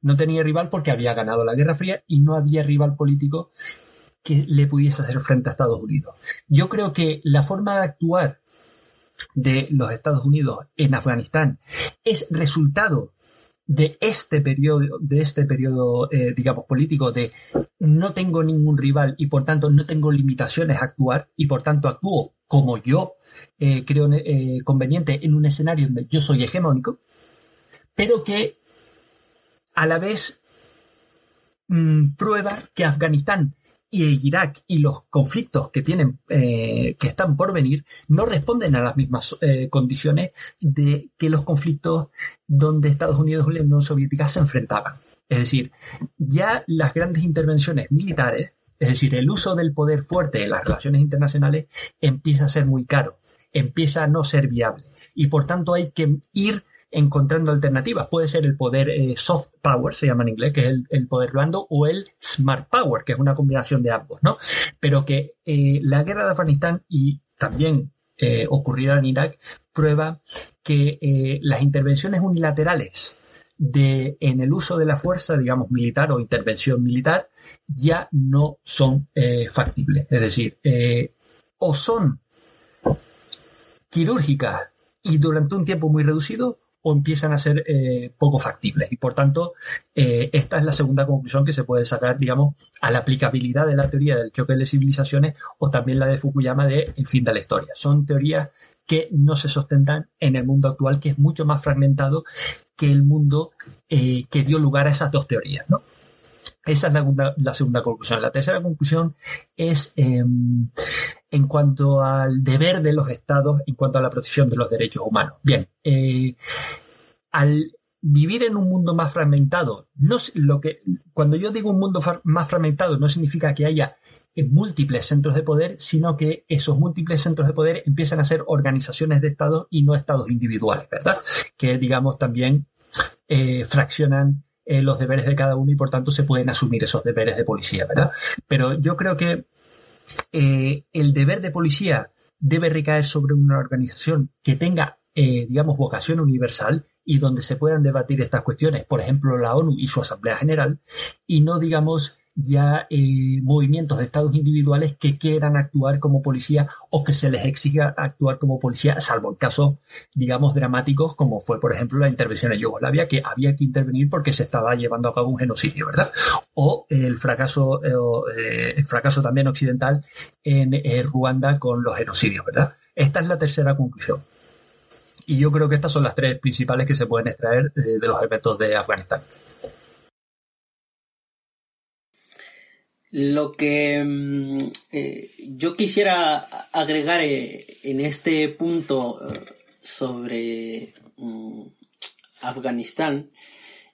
No tenía rival porque había ganado la Guerra Fría y no había rival político que le pudiese hacer frente a Estados Unidos. Yo creo que la forma de actuar de los Estados Unidos en Afganistán es resultado de este periodo, de este periodo, eh, digamos, político de no tengo ningún rival y por tanto no tengo limitaciones a actuar y por tanto actúo como yo eh, creo eh, conveniente en un escenario donde yo soy hegemónico, pero que a la vez mm, prueba que Afganistán y Irak y los conflictos que tienen, eh, que están por venir, no responden a las mismas eh, condiciones de que los conflictos donde Estados Unidos y la Unión Soviética se enfrentaban. Es decir, ya las grandes intervenciones militares, es decir, el uso del poder fuerte en las relaciones internacionales empieza a ser muy caro, empieza a no ser viable. Y por tanto hay que ir encontrando alternativas. Puede ser el poder eh, soft power, se llama en inglés, que es el, poder blando, o el smart power, que es una combinación de ambos, ¿no? Pero que eh, la guerra de Afganistán y también eh, ocurrirá en Irak prueba que las intervenciones unilaterales de, en el uso de la fuerza, digamos, militar o intervención militar, ya no son factibles. Es decir, o son quirúrgicas y durante un tiempo muy reducido, o empiezan a ser eh, poco factibles. Y por tanto, eh, esta es la segunda conclusión que se puede sacar, digamos, a la aplicabilidad de la teoría del choque de civilizaciones o también la de Fukuyama de el fin de la historia. Son teorías que no se sostentan en el mundo actual, que es mucho más fragmentado que el mundo eh, que dio lugar a esas dos teorías, ¿no? Esa es la, segunda conclusión. La tercera conclusión es em, en cuanto al deber de los estados en cuanto a la protección de los derechos humanos. Bien, eh, al vivir en un mundo más fragmentado, no lo que cuando yo digo un mundo más fragmentado no significa que haya múltiples centros de poder, sino que esos múltiples centros de poder empiezan a ser organizaciones de estados y no estados individuales, ¿verdad? Que digamos también eh, fraccionan eh, los deberes de cada uno y por tanto se pueden asumir esos deberes de policía, ¿verdad? Pero yo creo que eh, el deber de policía debe recaer sobre una organización que tenga, eh, digamos, vocación universal y donde se puedan debatir estas cuestiones, por ejemplo, la ONU y su Asamblea General, y no, digamos, ya eh, movimientos de estados individuales que quieran actuar como policía o que se les exija actuar como policía, salvo el caso, digamos, dramáticos como fue, por ejemplo, la intervención en Yugoslavia, que había que intervenir porque se estaba llevando a cabo un genocidio, ¿verdad? O el fracaso, eh, el fracaso también occidental en eh, Ruanda con los genocidios, ¿verdad? Esta es la tercera conclusión. Y yo creo que estas son las tres principales que se pueden extraer de los eventos de Afganistán. Lo que mm, eh, yo quisiera agregar eh, en este punto eh, sobre mm, Afganistán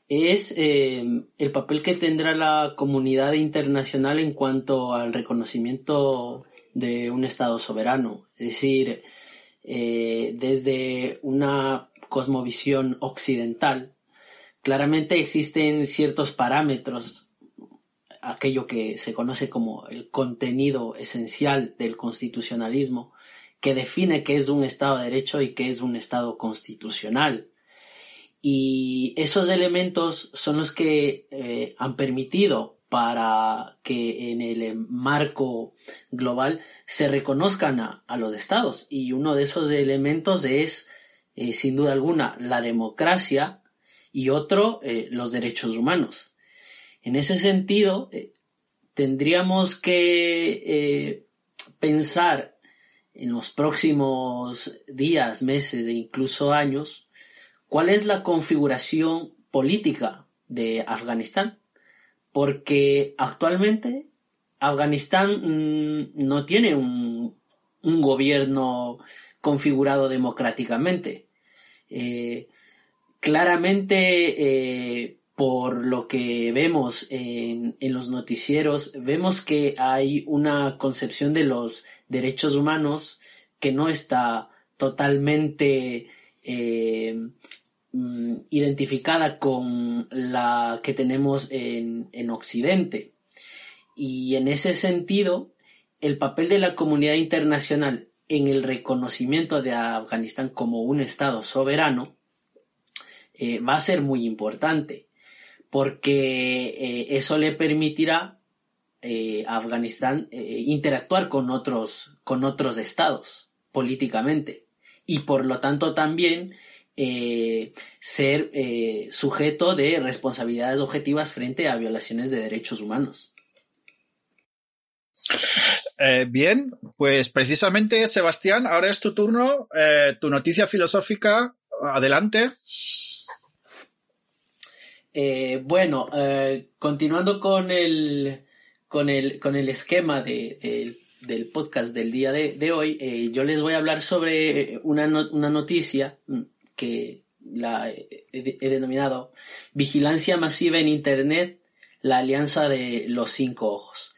es el papel que tendrá la comunidad internacional en cuanto al reconocimiento de un Estado soberano. Es decir, desde una cosmovisión occidental, claramente existen ciertos parámetros aquello que se conoce como el contenido esencial del constitucionalismo, que define qué es un Estado de Derecho y qué es un Estado constitucional. Y esos elementos son los que eh, han permitido para que en el marco global se reconozcan a, los estados. Y uno de esos elementos es, eh, sin duda alguna, la democracia y otro, eh, los derechos humanos. En ese sentido, eh, tendríamos que eh, pensar en los próximos días, meses e incluso años, cuál es la configuración política de Afganistán. Porque actualmente Afganistán mm, no tiene un, gobierno configurado democráticamente. Eh, claramente, por lo que vemos en, los noticieros, vemos que hay una concepción de los derechos humanos que no está totalmente eh, mm, identificada con la que tenemos en, en Occidente. Y en ese sentido, el papel de la comunidad internacional en el reconocimiento de Afganistán como un Estado soberano eh, va a ser muy importante porque eh, eso le permitirá eh, a Afganistán interactuar con otros, con otros estados políticamente y por lo tanto también ser sujeto de responsabilidades objetivas frente a violaciones de derechos humanos. Eh, bien, pues precisamente, Sebastián, ahora es tu turno. Eh, tu noticia filosófica, adelante. Eh, bueno, continuando con el, con el, con el esquema de, del podcast del día de, hoy, yo les voy a hablar sobre una, una noticia que la he, denominado Vigilancia masiva en Internet, la alianza de los cinco ojos.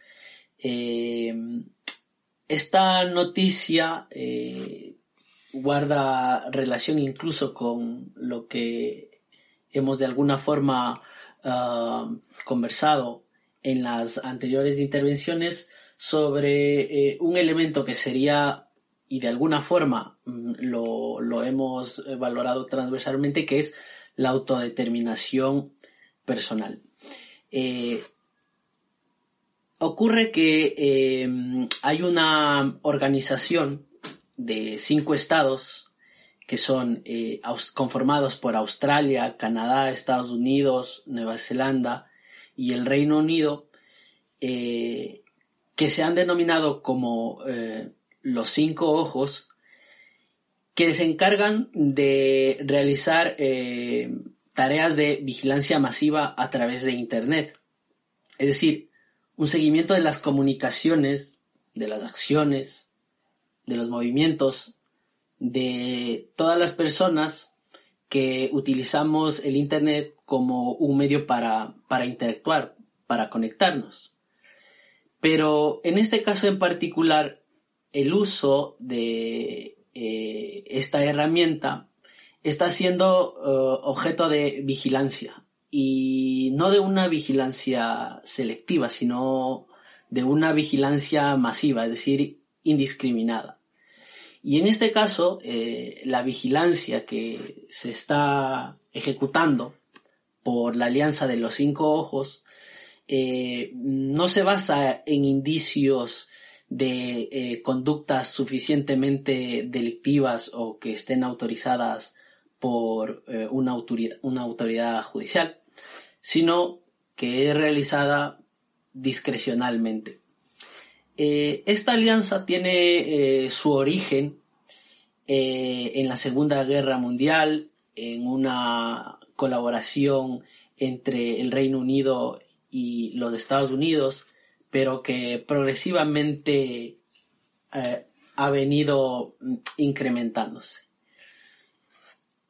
Eh, esta noticia eh, guarda relación incluso con lo que hemos de alguna forma ah, conversado en las anteriores intervenciones sobre eh, un elemento que sería y de alguna forma mm, lo, hemos valorado transversalmente que es la autodeterminación personal. Ocurre que em, hay una organización de cinco estados que son eh, conformados por Australia, Canadá, Estados Unidos, Nueva Zelanda y el Reino Unido, eh, que se han denominado como eh, los cinco ojos, que se encargan de realizar tareas de vigilancia masiva a través de Internet. Es decir, un seguimiento de las comunicaciones, de las acciones, de los movimientos de todas las personas que utilizamos el Internet como un medio para, interactuar, para conectarnos. Pero en este caso en particular, el uso de eh, esta herramienta está siendo eh, objeto de vigilancia y no de una vigilancia selectiva, sino de una vigilancia masiva, es decir, indiscriminada. Y en este caso, eh, la vigilancia que se está ejecutando por la Alianza de los Cinco Ojos eh, no se basa en indicios de eh, conductas suficientemente delictivas o que estén autorizadas por una, autoridad, una autoridad judicial, sino que es realizada discrecionalmente. Eh, esta alianza tiene eh, su origen eh, en la Segunda Guerra Mundial, en una colaboración entre el Reino Unido y los Estados Unidos, pero que progresivamente ha venido mm, incrementándose.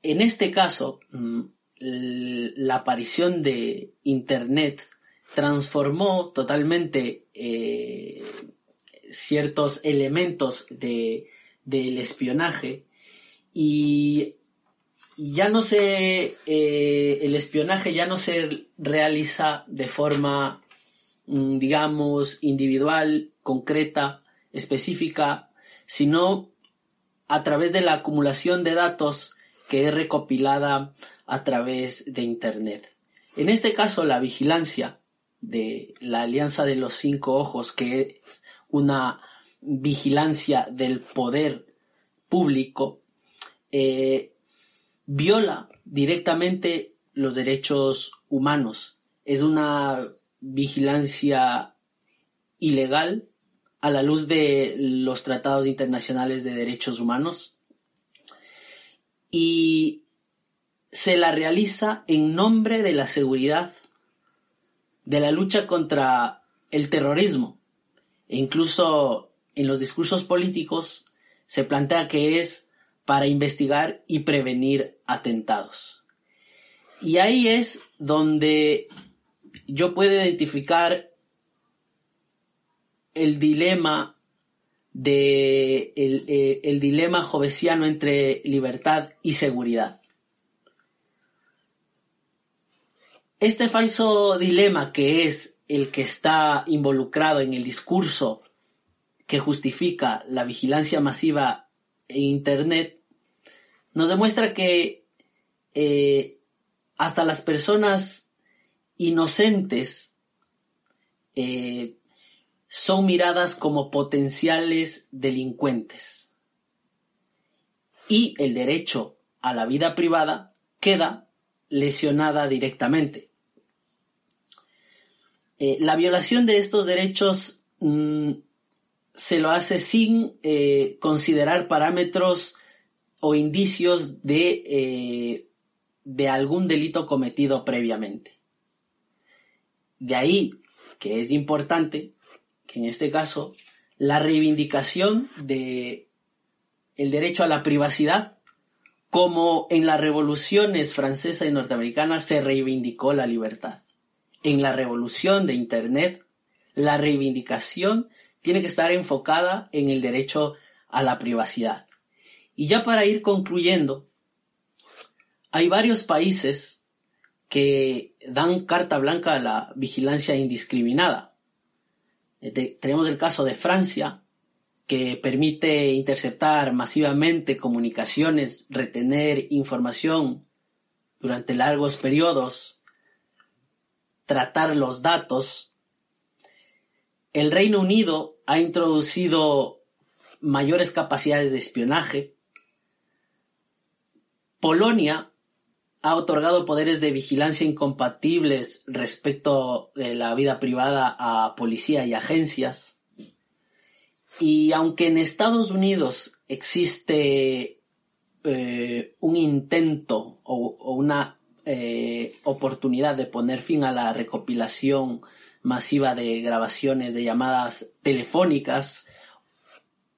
En este caso, mm, la aparición de Internet transformó totalmente ciertos elementos de, del espionaje y ya no se eh, el espionaje ya no se realiza de forma mm, digamos individual concreta específica sino a través de la acumulación de datos que es recopilada a través de Internet. En este caso, la vigilancia de la Alianza de los Cinco Ojos, que una vigilancia del poder público, eh, viola directamente los derechos humanos. Es una vigilancia ilegal a la luz de los tratados internacionales de derechos humanos y se la realiza en nombre de la seguridad, de la lucha contra el terrorismo. E incluso en los discursos políticos se plantea que es para investigar y prevenir atentados. Y ahí es donde yo puedo identificar el dilema de el, eh, el dilema jovesiano entre libertad y seguridad. Este falso dilema que es el que está involucrado en el discurso que justifica la vigilancia masiva en Internet, nos demuestra que eh, hasta las personas inocentes eh, son miradas como potenciales delincuentes. Y el derecho a la vida privada queda lesionada directamente. Eh, la violación de estos derechos mm, se lo hace sin eh, considerar parámetros o indicios de, eh, de algún delito cometido previamente. De ahí que es importante que en este caso la reivindicación de el derecho a la privacidad como en las revoluciones francesa y norteamericana se reivindicó la libertad. En la revolución de Internet, la reivindicación tiene que estar enfocada en el derecho a la privacidad. Y ya para ir concluyendo, hay varios países que dan carta blanca a la vigilancia indiscriminada. Eh, tenemos el caso de Francia, que permite interceptar masivamente comunicaciones, retener información durante largos periodos, tratar los datos. El Reino Unido ha introducido mayores capacidades de espionaje. Polonia ha otorgado poderes de vigilancia incompatibles respecto de la vida privada a policía y agencias. Y aunque en Estados Unidos existe eh, un intento o, una eh, oportunidad de poner fin a la recopilación masiva de grabaciones de llamadas telefónicas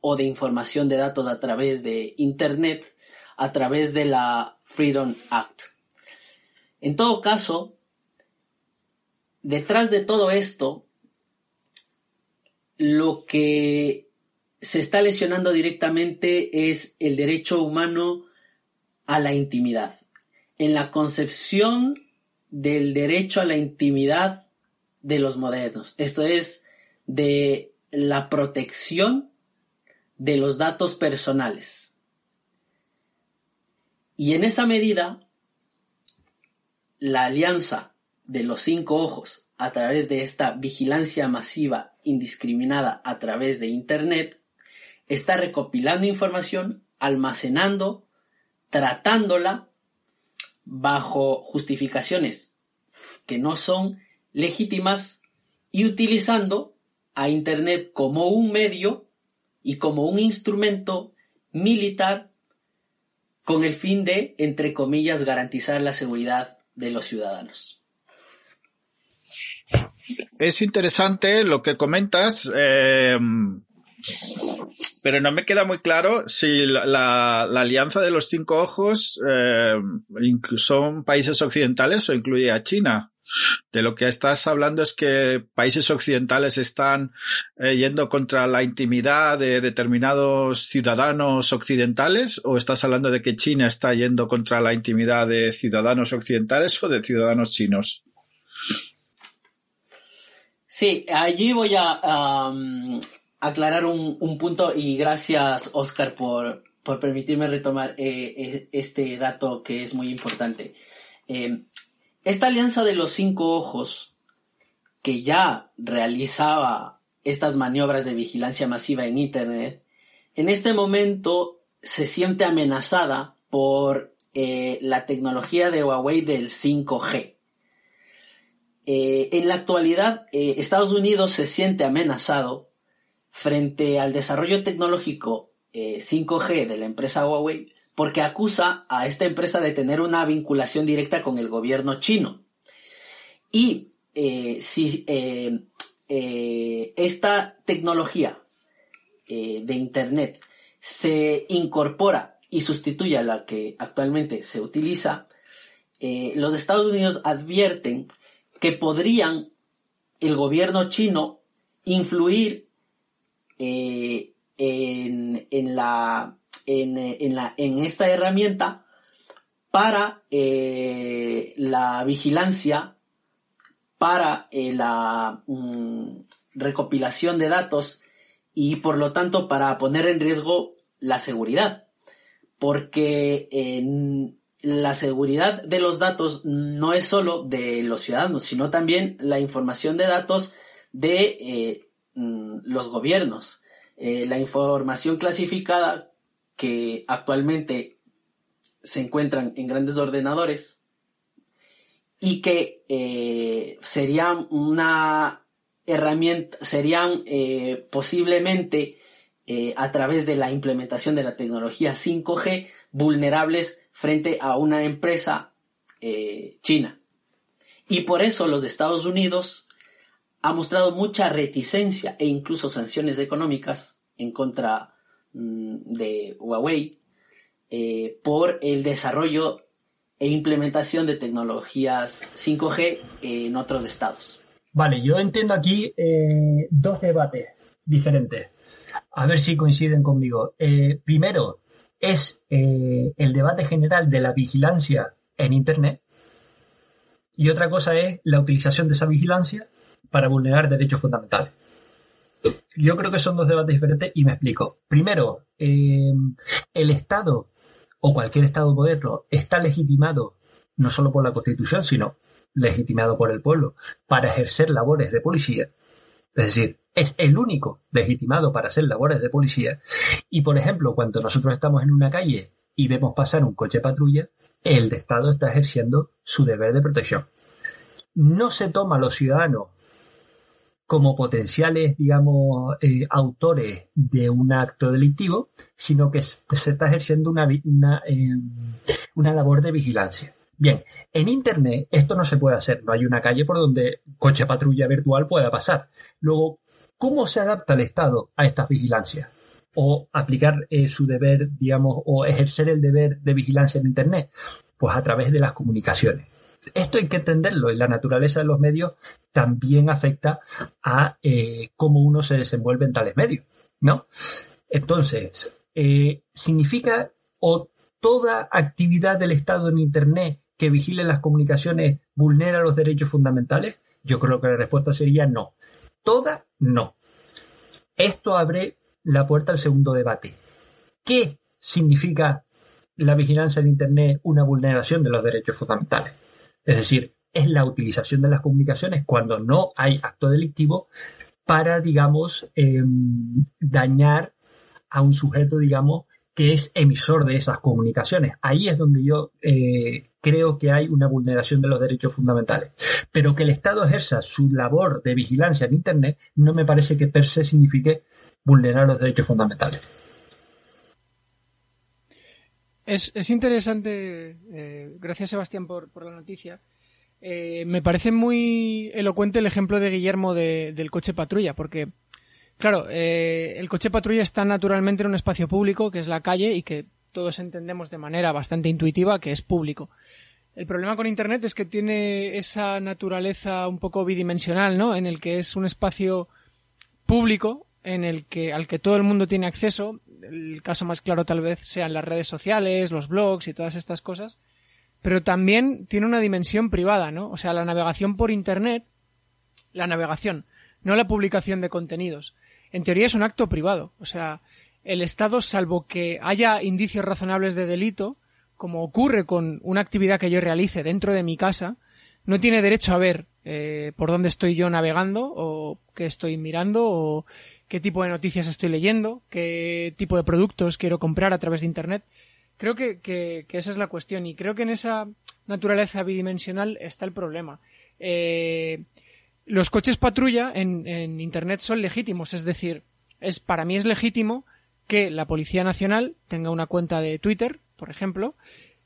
o de información de datos a través de Internet, a través de la Freedom Act. En todo caso, detrás de todo esto, lo que se está lesionando directamente es el derecho humano a la intimidad. En la concepción del derecho a la intimidad de los modernos. Esto es de la protección de los datos personales. Y en esa medida, la alianza de los cinco ojos a través de esta vigilancia masiva indiscriminada a través de Internet está recopilando información, almacenando, tratándola bajo justificaciones que no son legítimas y utilizando a Internet como un medio y como un instrumento militar con el fin de, entre comillas, garantizar la seguridad de los ciudadanos. Es interesante lo que comentas. Eh, pero no me queda muy claro si la, alianza de los cinco ojos eh, son países occidentales o incluye a China. De lo que estás hablando es que países occidentales están eh, yendo contra la intimidad de determinados ciudadanos occidentales o estás hablando de que China está yendo contra la intimidad de ciudadanos occidentales o de ciudadanos chinos. Sí, allí voy a, aclarar un, punto y gracias Oscar por, permitirme retomar eh, e, este dato que es muy importante. Eh, esta alianza de los cinco ojos que ya realizaba estas maniobras de vigilancia masiva en Internet, en este momento se siente amenazada por eh, la tecnología de Huawei del 5G. en la actualidad, Estados Unidos se siente amenazado frente al desarrollo tecnológico 5G eh, de la empresa Huawei porque acusa a esta empresa de tener una vinculación directa con el gobierno chino. Y eh, si eh, esta tecnología de Internet se incorpora y sustituye a la que actualmente se utiliza, los Estados Unidos advierten que podrían el gobierno chino influir eh, en, la, en, en, la, en esta herramienta para eh, la vigilancia, para eh, la mm, recopilación de datos y por lo tanto para poner en riesgo la seguridad. Porque la seguridad de los datos no es solo de los ciudadanos, sino también la información de datos de mm, los gobiernos. Eh, la información clasificada que actualmente se encuentran en grandes ordenadores y que eh, serían una herramienta, serían posiblemente a través de la implementación de la tecnología 5G vulnerables frente a una empresa eh, china. Y por eso los Estados Unidos ha mostrado mucha reticencia e incluso sanciones económicas en contra mm, de Huawei eh, por el desarrollo e implementación de tecnologías 5G en otros estados. Vale, yo entiendo aquí eh, dos debates diferentes. A ver si coinciden conmigo. primero, es eh, el debate general de la vigilancia en Internet y otra cosa es la utilización de esa vigilancia para vulnerar derechos fundamentales. Yo creo que son dos debates diferentes y me explico. Primero, eh, el Estado o cualquier Estado moderno está legitimado no solo por la Constitución, sino legitimado por el pueblo para ejercer labores de policía. Es decir, es el único legitimado para hacer labores de policía. Y, por ejemplo, cuando nosotros estamos en una calle y vemos pasar un coche patrulla, el Estado está ejerciendo su deber de protección. No se toma a los ciudadanos como potenciales, digamos, eh, autores de un acto delictivo, sino que se está ejerciendo una, una, eh, una labor de vigilancia. Bien, en Internet esto no se puede hacer, no hay una calle por donde coche patrulla virtual pueda pasar. Luego, ¿Cómo se adapta el Estado a estas vigilancias? O aplicar eh, su deber, digamos, o ejercer el deber de vigilancia en Internet? Pues a través de las comunicaciones. Esto hay que entenderlo la naturaleza de los medios también afecta a eh, cómo uno se desenvuelve en tales medios, ¿no? Entonces, eh, ¿significa o toda actividad del Estado en Internet que vigile las comunicaciones vulnera los derechos fundamentales? Yo creo que la respuesta sería no. Toda no. Esto abre la puerta al segundo debate. ¿Qué significa la vigilancia en Internet una vulneración de los derechos fundamentales? Es decir, es la utilización de las comunicaciones cuando no hay acto delictivo para, digamos, em, dañar a un sujeto, digamos, que es emisor de esas comunicaciones. Ahí es donde yo eh, creo que hay una vulneración de los derechos fundamentales. Pero que el Estado ejerza su labor de vigilancia en Internet no me parece que per se signifique vulnerar los derechos fundamentales. Es, interesante, eh, gracias Sebastián por, la noticia. Eh, me parece muy elocuente el ejemplo de Guillermo del coche patrulla, porque Claro, eh, el coche patrulla está naturalmente en un espacio público, que es la calle, y que todos entendemos de manera bastante intuitiva que es público. El problema con Internet es que tiene esa naturaleza un poco bidimensional, ¿no? En el que es un espacio público, en el que, al que todo el mundo tiene acceso. El caso más claro tal vez sean las redes sociales, los blogs y todas estas cosas. Pero también tiene una dimensión privada, ¿no? O sea, la navegación por Internet, la navegación, no la publicación de contenidos en teoría es un acto privado. O sea, el Estado, salvo que haya indicios razonables de delito, como ocurre con una actividad que yo realice dentro de mi casa, no tiene derecho a ver eh, por dónde estoy yo navegando o qué estoy mirando o qué tipo de noticias estoy leyendo, qué tipo de productos quiero comprar a través de Internet. Creo que, que, esa es la cuestión y creo que en esa naturaleza bidimensional está el problema. Eh, los coches patrulla en, Internet son legítimos, es decir, es, para mí es legítimo que la Policía Nacional tenga una cuenta de Twitter, por ejemplo,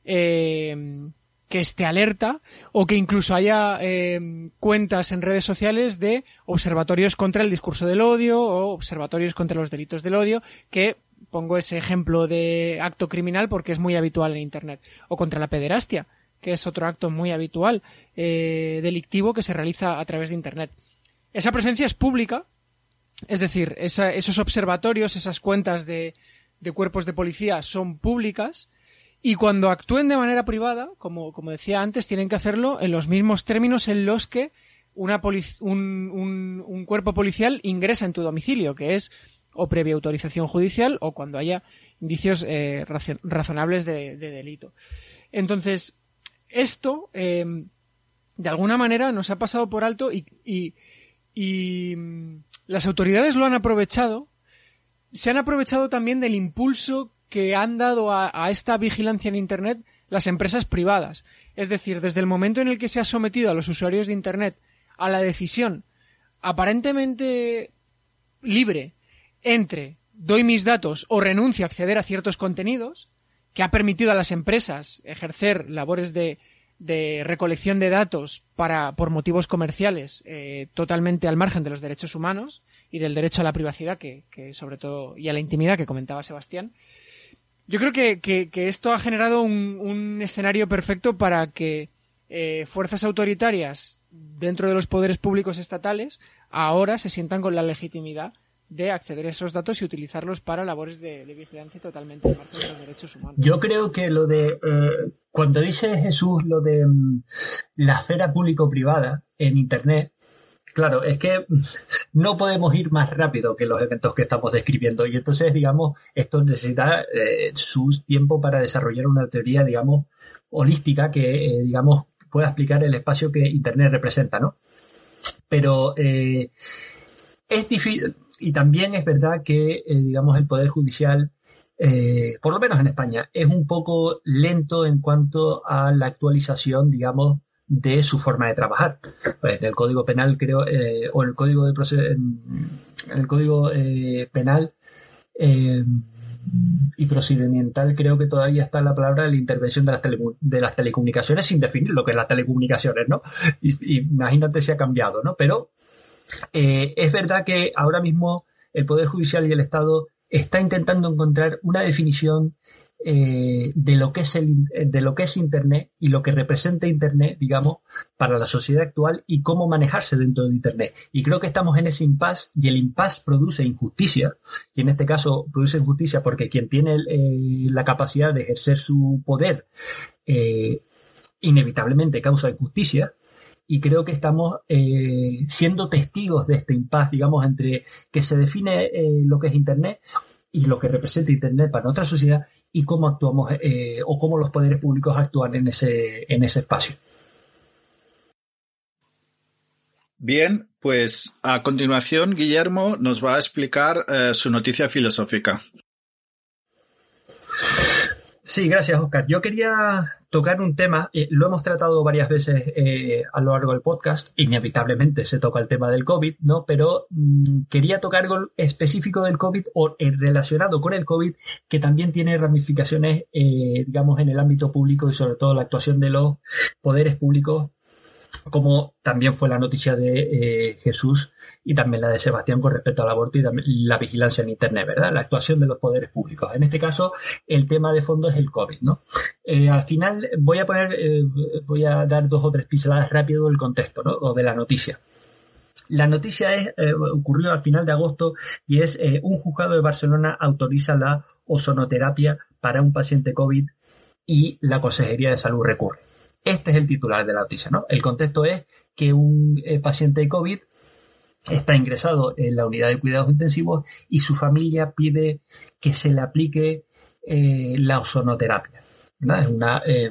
eh, que esté alerta o que incluso haya eh, cuentas en redes sociales de observatorios contra el discurso del odio o observatorios contra los delitos del odio, que pongo ese ejemplo de acto criminal porque es muy habitual en Internet, o contra la pederastia que es otro acto muy habitual eh, delictivo que se realiza a través de Internet. Esa presencia es pública, es decir, esos observatorios, esas cuentas de, cuerpos de policía son públicas y cuando actúen de manera privada, como, como decía antes, tienen que hacerlo en los mismos términos en los que una un, un, cuerpo policial ingresa en tu domicilio, que es o previa autorización judicial o cuando haya indicios eh, razonables de, delito. Entonces, esto, eh, de alguna manera, nos ha pasado por alto y, y mm, las autoridades lo han aprovechado. Se han aprovechado también del impulso que han dado a, esta vigilancia en Internet las empresas privadas. Es decir, desde el momento en el que se ha sometido a los usuarios de Internet a la decisión aparentemente libre entre doy mis datos o renuncio a acceder a ciertos contenidos, que ha permitido a las empresas ejercer labores de recolección de datos para, por motivos comerciales eh, totalmente al margen de los derechos humanos y del derecho a la privacidad que sobre todo y a la intimidad que comentaba Sebastián. Yo creo que, que, esto ha generado un, escenario perfecto para que eh, fuerzas autoritarias dentro de los poderes públicos estatales ahora se sientan con la legitimidad de acceder a esos datos y utilizarlos para labores de, vigilancia totalmente de los derechos humanos. Yo creo que lo de, eh, cuando dice Jesús lo de mm, la esfera público-privada en Internet, claro, es que no podemos ir más rápido que los eventos que estamos describiendo y entonces, digamos, esto necesita eh, su tiempo para desarrollar una teoría, digamos, holística que, eh, digamos, pueda explicar el espacio que Internet representa, ¿no? Pero es difícil y también es verdad que, eh, digamos, el Poder Judicial, eh, por lo menos en España, es un poco lento en cuanto a la actualización, digamos, de su forma de trabajar. Pues en el Código Penal, creo, eh, o el Código de en, el Código Penal y procedimental, creo que todavía está la palabra de la intervención de las, de las telecomunicaciones sin definir lo que es las telecomunicaciones, ¿no? Y, imagínate si ha cambiado, ¿no? Pero eh, es verdad que ahora mismo el Poder Judicial y el Estado está intentando encontrar una definición eh, de, lo que es el, de lo que es Internet y lo que representa Internet, digamos, para la sociedad actual y cómo manejarse dentro de Internet. Y creo que estamos en ese impasse y el impasse produce injusticia, y en este caso produce injusticia porque quien tiene eh, la capacidad de ejercer su poder inevitablemente causa injusticia y creo que estamos eh, siendo testigos de este impasse, digamos, entre que se define eh, lo que es Internet y lo que representa Internet para nuestra sociedad y cómo actuamos eh, o cómo los poderes públicos actúan en ese, en ese espacio. Bien, pues a continuación Guillermo nos va a explicar su noticia filosófica. Sí, gracias, Oscar. Yo quería tocar un tema, eh, lo hemos tratado varias veces eh, a lo largo del podcast, inevitablemente se toca el tema del COVID, ¿no? Pero mm, quería tocar algo específico del COVID o eh, relacionado con el COVID que también tiene ramificaciones, digamos, en el ámbito público y sobre todo la actuación de los poderes públicos como también fue la noticia de eh, Jesús y también la de Sebastián con respecto al aborto y la vigilancia en Internet, ¿verdad? La actuación de los poderes públicos. En este caso, el tema de fondo es el COVID, ¿no? Eh, al final voy a poner, eh, voy a dar dos o tres pinceladas rápido del contexto, ¿no? O de la noticia. La noticia es, ocurrió al final de agosto y es un juzgado de Barcelona autoriza la ozonoterapia para un paciente COVID y la Consejería de Salud recurre. Este es el titular de la noticia, ¿no? El contexto es que un eh, paciente de COVID está ingresado en la unidad de cuidados intensivos y su familia pide que se le aplique eh, la ozonoterapia. Eh,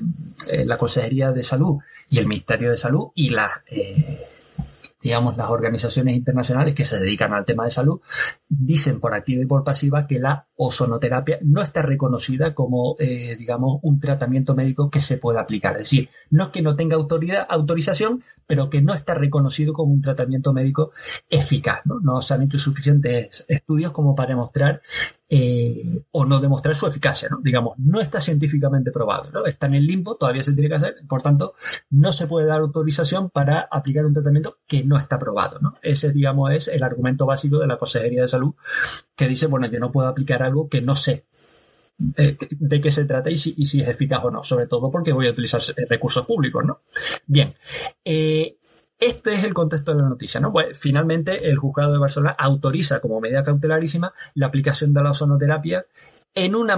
la Consejería de Salud y el Ministerio de Salud y la digamos, las organizaciones internacionales que se dedican al tema de salud dicen por activa y por pasiva que la ozonoterapia no está reconocida como, eh, digamos, un tratamiento médico que se pueda aplicar. Es decir, no es que no tenga autoridad, autorización, pero que no está reconocido como un tratamiento médico eficaz. ¿no? no se han hecho suficientes estudios como para demostrar eh, o no demostrar su eficacia, ¿no? Digamos, no está científicamente probado, ¿no? Está en el limbo, todavía se tiene que hacer, por tanto, no se puede dar autorización para aplicar un tratamiento que no está probado. Ese, digamos, es el argumento básico de la Consejería de Salud que dice, bueno, yo no puedo aplicar algo que no sé eh, de qué se trata y si, es eficaz o no, sobre todo porque voy a utilizar recursos públicos, ¿no? Bien, eh, este es el contexto de la noticia, ¿no? Pues finalmente el juzgado de Barcelona autoriza como medida cautelarísima la aplicación de la ozonoterapia en un,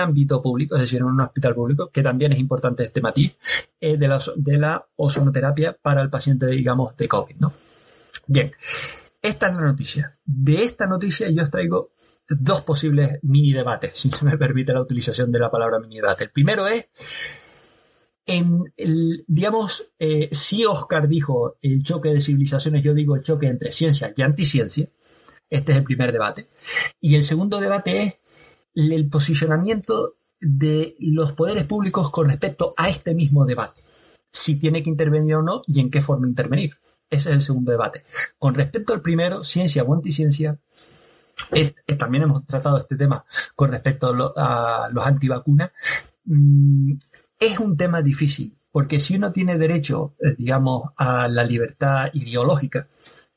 ámbito, público, es decir, en un hospital público, que también es importante este matiz, eh, de, la, de ozonoterapia para el paciente, digamos, de COVID, ¿no? Bien, esta es la noticia. De esta noticia yo os traigo dos posibles mini debates, si se me permite la utilización de la palabra mini debate. El primero es en el, digamos, eh, si Oscar dijo el choque de civilizaciones, yo digo el choque entre ciencia y anticiencia. Este es el primer debate. Y el segundo debate es el posicionamiento de los poderes públicos con respecto a este mismo debate. Si tiene que intervenir o no y en qué forma intervenir. Ese es el segundo debate. Con respecto al primero, ciencia o anticiencia, también hemos tratado este tema con respecto a, los antivacunas. Mm, es un tema difícil, porque si uno tiene derecho, eh, digamos, a la libertad ideológica,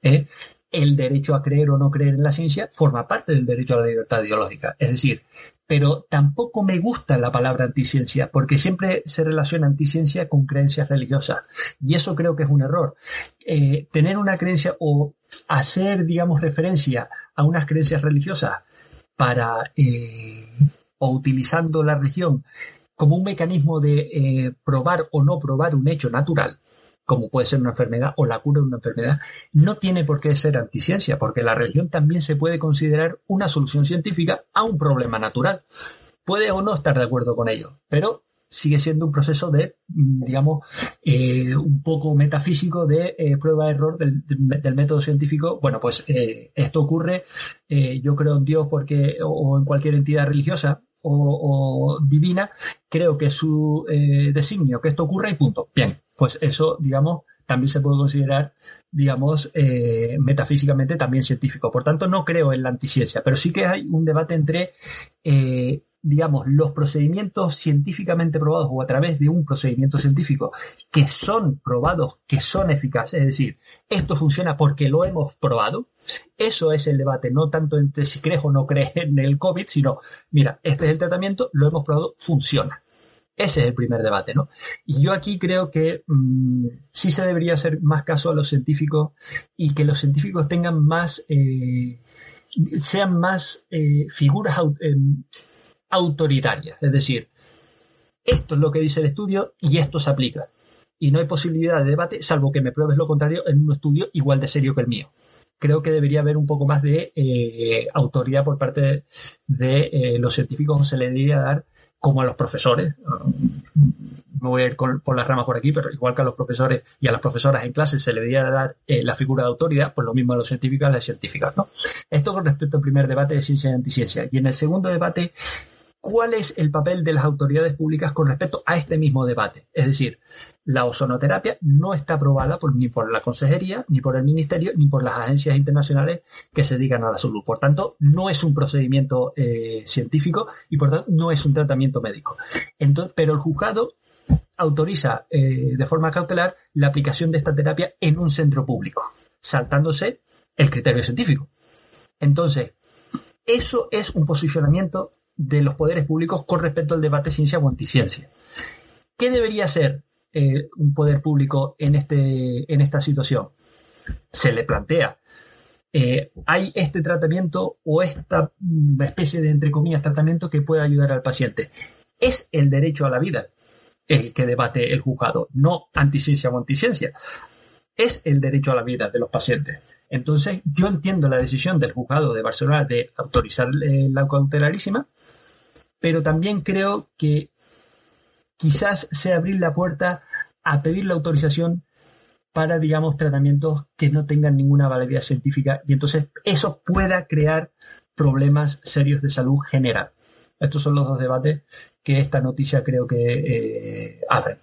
¿eh? el derecho a creer o no creer en la ciencia forma parte del derecho a la libertad ideológica. Es decir, pero tampoco me gusta la palabra anticiencia, porque siempre se relaciona anticiencia con creencias religiosas. Y eso creo que es un error. Eh, tener una creencia o hacer, digamos, referencia a unas creencias religiosas para, o utilizando la religión como un mecanismo de eh, probar o no probar un hecho natural, como puede ser una enfermedad o la cura de una enfermedad, no tiene por qué ser anticiencia, porque la religión también se puede considerar una solución científica a un problema natural. Puede o no estar de acuerdo con ello, pero sigue siendo un proceso de, mm, digamos, eh, un poco metafísico de eh, prueba-error del, del, método científico. Bueno, pues esto ocurre, yo creo en Dios porque, o en cualquier entidad religiosa, o, divina, creo que es su eh, designio que esto ocurra y punto. Bien, pues eso, digamos, también se puede considerar, digamos, eh, metafísicamente también científico. Por tanto, no creo en la anticiencia, pero sí que hay un debate entre eh, digamos, los procedimientos científicamente probados o a través de un procedimiento científico que son probados, que son eficaces, es decir, esto funciona porque lo hemos probado, eso es el debate, no tanto entre si crees o no crees en el COVID, sino, mira, este es el tratamiento, lo hemos probado, funciona. Ese es el primer debate, ¿no? Y yo aquí creo que mmm, sí se debería hacer más caso a los científicos y que los científicos tengan más, eh, sean más eh, figuras eh, autoritaria. Es decir, esto es lo que dice el estudio y esto se aplica. Y no hay posibilidad de debate, salvo que me pruebes lo contrario en un estudio igual de serio que el mío. Creo que debería haber un poco más de eh, autoridad por parte de, eh, los científicos, se le debería dar como a los profesores. Me voy a ir por las ramas por aquí, pero igual que a los profesores y a las profesoras en clase se le debería dar eh, la figura de autoridad, pues lo mismo a los científicos y a las científicas. ¿no? Esto con respecto al primer debate de ciencia y anticiencia. Y en el segundo debate cuál es el papel de las autoridades públicas con respecto a este mismo debate. Es decir, la ozonoterapia no está aprobada ni por la Consejería, ni por el Ministerio, ni por las agencias internacionales que se dedican a la salud. Por tanto, no es un procedimiento eh, científico y por tanto no es un tratamiento médico. pero el juzgado autoriza eh, de forma cautelar la aplicación de esta terapia en un centro público, saltándose el criterio científico. Entonces, eso es un posicionamiento de los poderes públicos con respecto al debate ciencia o anticiencia. ¿Qué debería ser eh, un poder público en, este, en esta situación? Se le plantea, eh, ¿hay este tratamiento o esta mm, especie de, entre comillas, tratamiento que pueda ayudar al paciente? Es el derecho a la vida el que debate el juzgado, no anticiencia o anticiencia. Es el derecho a la vida de los pacientes. Entonces, yo entiendo la decisión del juzgado de Barcelona de autorizar eh, la cautelarísima, pero también creo que quizás sea abrir la puerta a pedir la autorización para, digamos, tratamientos que no tengan ninguna validez científica y entonces eso pueda crear problemas serios de salud general. Estos son los dos debates que esta noticia creo que eh, abre.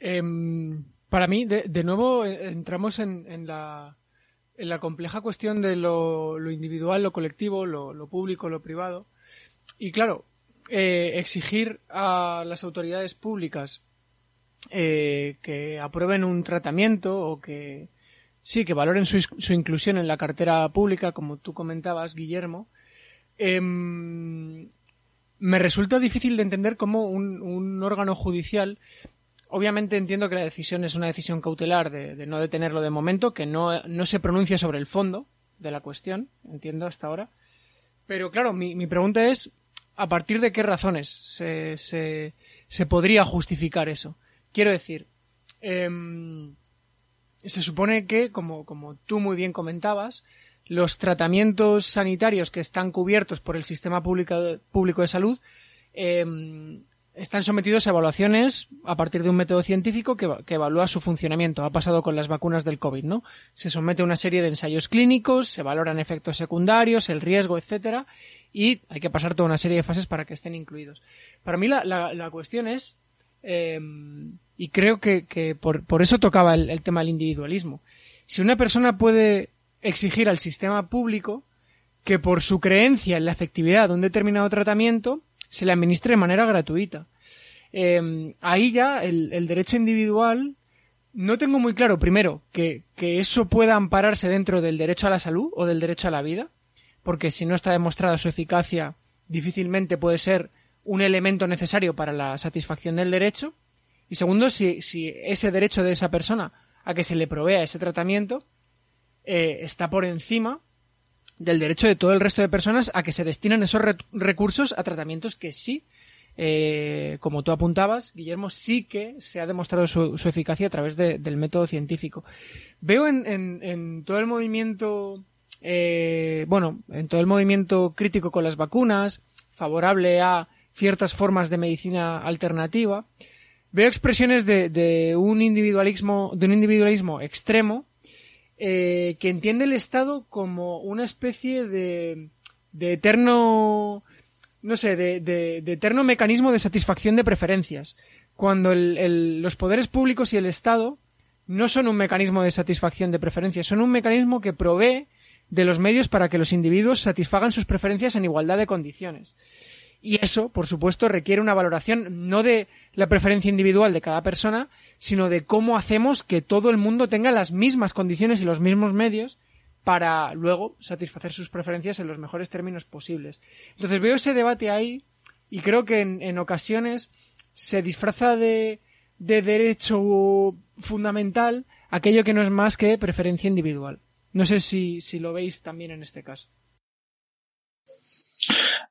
Em, para mí, de, nuevo, eh, entramos en, la, en, la, compleja cuestión de lo, individual, lo colectivo, lo, lo, público, lo privado. Y claro, eh, exigir a las autoridades públicas eh, que aprueben un tratamiento o que sí, que valoren su, inclusión en la cartera pública, como tú comentabas, Guillermo, em, me resulta difícil de entender cómo un, un órgano judicial Obviamente entiendo que la decisión es una decisión cautelar de, de no detenerlo de momento, que no, no, se pronuncia sobre el fondo de la cuestión, entiendo hasta ahora. Pero claro, mi, mi pregunta es, ¿a partir de qué razones se, se, se podría justificar eso? Quiero decir, eh, se supone que, como, como tú muy bien comentabas, los tratamientos sanitarios que están cubiertos por el sistema público, público de salud eh, están sometidos a evaluaciones a partir de un método científico que, que, evalúa su funcionamiento. Ha pasado con las vacunas del COVID, ¿no? Se somete a una serie de ensayos clínicos, se valoran efectos secundarios, el riesgo, etcétera, y hay que pasar toda una serie de fases para que estén incluidos. Para mí la, la, la cuestión es, eh, y creo que, que por, por, eso tocaba el, el tema del individualismo. Si una persona puede exigir al sistema público que por su creencia en la efectividad de un determinado tratamiento se le administre de manera gratuita. Eh, ahí ya el, el, derecho individual no tengo muy claro, primero, que, que, eso pueda ampararse dentro del derecho a la salud o del derecho a la vida, porque si no está demostrada su eficacia, difícilmente puede ser un elemento necesario para la satisfacción del derecho. Y segundo, si, si ese derecho de esa persona a que se le provea ese tratamiento eh, está por encima del derecho de todo el resto de personas a que se destinen esos re recursos a tratamientos que sí, eh, como tú apuntabas, Guillermo, sí que se ha demostrado su, eficacia a través de, del método científico. Veo en, en todo el movimiento, eh, bueno, en todo el movimiento crítico con las vacunas, favorable a ciertas formas de medicina alternativa, veo expresiones de, de un individualismo, de un individualismo extremo, eh, que entiende el Estado como una especie de, de eterno, no sé, de, eterno mecanismo de satisfacción de preferencias, cuando los poderes públicos y el Estado no son un mecanismo de satisfacción de preferencias, son un mecanismo que provee de los medios para que los individuos satisfagan sus preferencias en igualdad de condiciones. Y eso, por supuesto, requiere una valoración no de la preferencia individual de cada persona, sino de cómo hacemos que todo el mundo tenga las mismas condiciones y los mismos medios para luego satisfacer sus preferencias en los mejores términos posibles. Entonces veo ese debate ahí y creo que en, ocasiones se disfraza de derecho fundamental aquello que no es más que preferencia individual. No sé si, si lo veis también en este caso.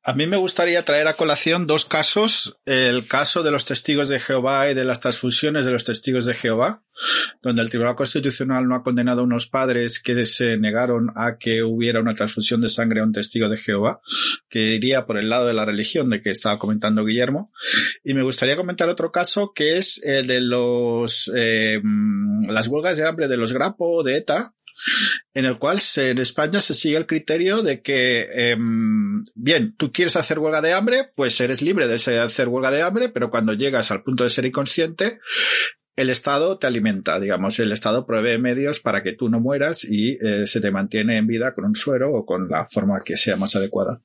A mí me gustaría traer a colación dos casos. El caso de los testigos de Jehová y de las transfusiones de los testigos de Jehová, donde el Tribunal Constitucional no ha condenado a unos padres que se negaron a que hubiera una transfusión de sangre a un testigo de Jehová, que iría por el lado de la religión de que estaba comentando Guillermo. Y me gustaría comentar otro caso que es el de los eh, las huelgas de hambre de los Grapo de ETA, en el cual en España se sigue el criterio de que, eh, bien, tú quieres hacer huelga de hambre, pues eres libre de hacer huelga de hambre, pero cuando llegas al punto de ser inconsciente, el Estado te alimenta, digamos, el Estado provee medios para que tú no mueras y eh, se te mantiene en vida con un suero o con la forma que sea más adecuada.